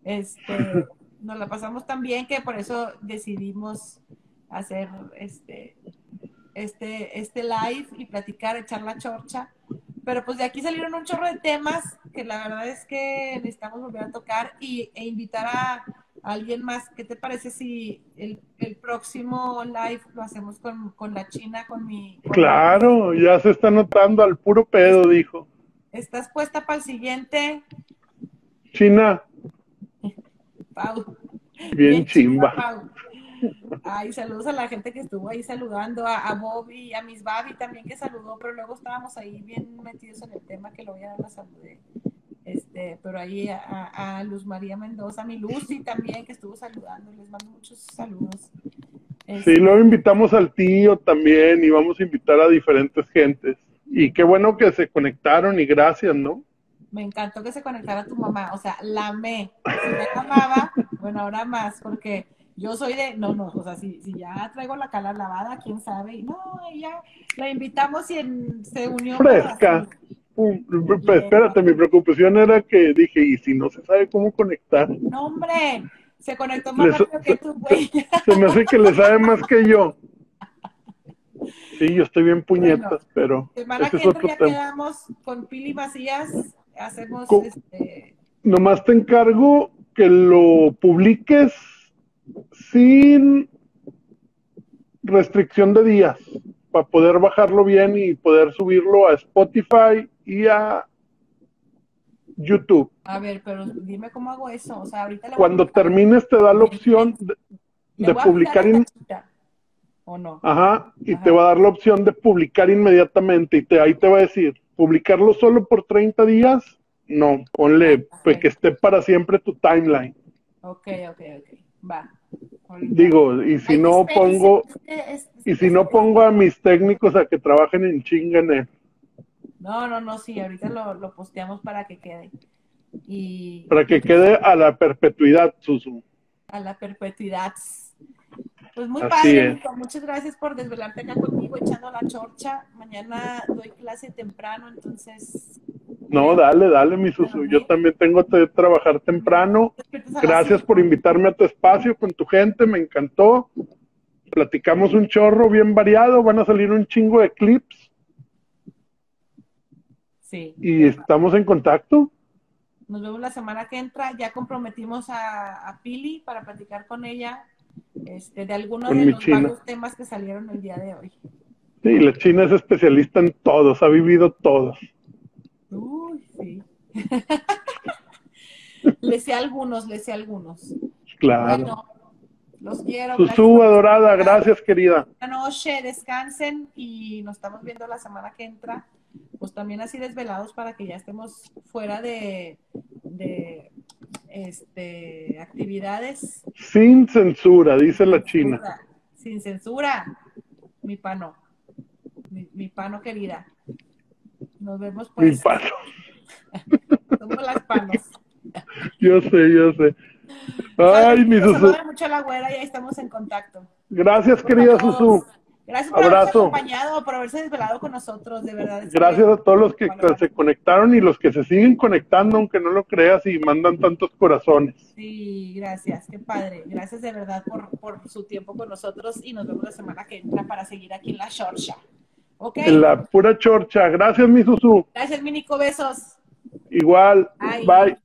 Este, nos la pasamos tan bien que por eso decidimos hacer este, este, este live y platicar, echar la chorcha. Pero pues de aquí salieron un chorro de temas que la verdad es que necesitamos volver a tocar y, e invitar a, alguien más. ¿Qué te parece si el, próximo live lo hacemos con, la China, con mi... claro, ya se está notando al puro pedo, dijo. ¿Estás puesta para el siguiente? China. Pau. Bien, chimba. Ay, saludos a la gente que estuvo ahí saludando, a, a Bobby, a Miss Babi también que saludó, pero luego estábamos ahí bien metidos en el tema que lo voy a dar la saludé. Este, pero ahí a, Luz María Mendoza, mi Lucy también que estuvo saludando, les mando muchos saludos. sí, este, luego invitamos al tío también y vamos a invitar a diferentes gentes. Y qué bueno que se conectaron y gracias, ¿no? Me encantó que se conectara tu mamá, o sea, la amé. Si me amaba, bueno, ahora más, porque yo soy de, no, no, o sea, si, si ya traigo la cala lavada, quién sabe, no, ella la invitamos y en, se unió. Fresca. Espérate, mi preocupación era que dije, ¿y si no se sabe cómo conectar? No, hombre, se conectó más rápido que tú, güey. Se me hace que le sabe más que yo. Sí, yo estoy bien puñetas, pero. Semana que entra ya quedamos con Pili vacías, hacemos este. Nomás te encargo que lo publiques sin restricción de días para poder bajarlo bien y poder subirlo a Spotify y a YouTube. A ver, pero dime cómo hago eso. O sea, ahorita Cuando termines te da la opción de, publicar. ¿O no? Ajá, y te va a dar la opción de publicar inmediatamente y te, ahí te va a decir, publicarlo solo por 30 días. No, ponle ah, pues, que esté para siempre tu timeline. Ok, ok, ok. Va. Digo, y si no pongo, y si no pongo a mis técnicos a que trabajen en chinga No, no, no, sí, ahorita lo, posteamos para que quede. Y... Para que quede a la perpetuidad, Susu. A la perpetuidad. Pues muy padre, muchas gracias por desvelarte acá conmigo echando la chorcha. Mañana doy clase temprano, entonces no, dale, dale, mi Susu. Yo también tengo que trabajar temprano. Gracias por invitarme a tu espacio con tu gente, me encantó. Platicamos un chorro bien variado, van a salir un chingo de clips. Sí. Y estamos en contacto. Nos vemos la semana que entra. Ya comprometimos a, Pili para platicar con ella este, de algunos de los varios temas que salieron el día de hoy. Sí, la China es especialista en todos, ha vivido todos. Uy, sí. le sé algunos, le sé algunos. Claro. los quiero. Susu, adorada, gracias, querida. Buenas noches, descansen y nos estamos viendo la semana que entra. Pues también así desvelados para que ya estemos fuera de, de este, actividades. Sin censura, dice la China. Sin censura, mi pano. Mi, mi pano querida. Nos vemos pues. Mi pano. Somos las panos. Yo sé, yo sé. Ay, mi Susu. mucho la güera y ahí estamos en contacto. Gracias, querida Susu. Gracias por habernos acompañado, por haberse desvelado con nosotros, de verdad. Gracias a todos los que se conectaron y los que se siguen conectando, aunque no lo creas, y mandan tantos corazones. Sí, gracias, qué padre. Gracias de verdad por, por su tiempo con nosotros y nos vemos la semana que entra para seguir aquí en la Shortsha. En la pura chorcha. Gracias, mi Susu. Gracias, Minico. Besos. Igual. Bye.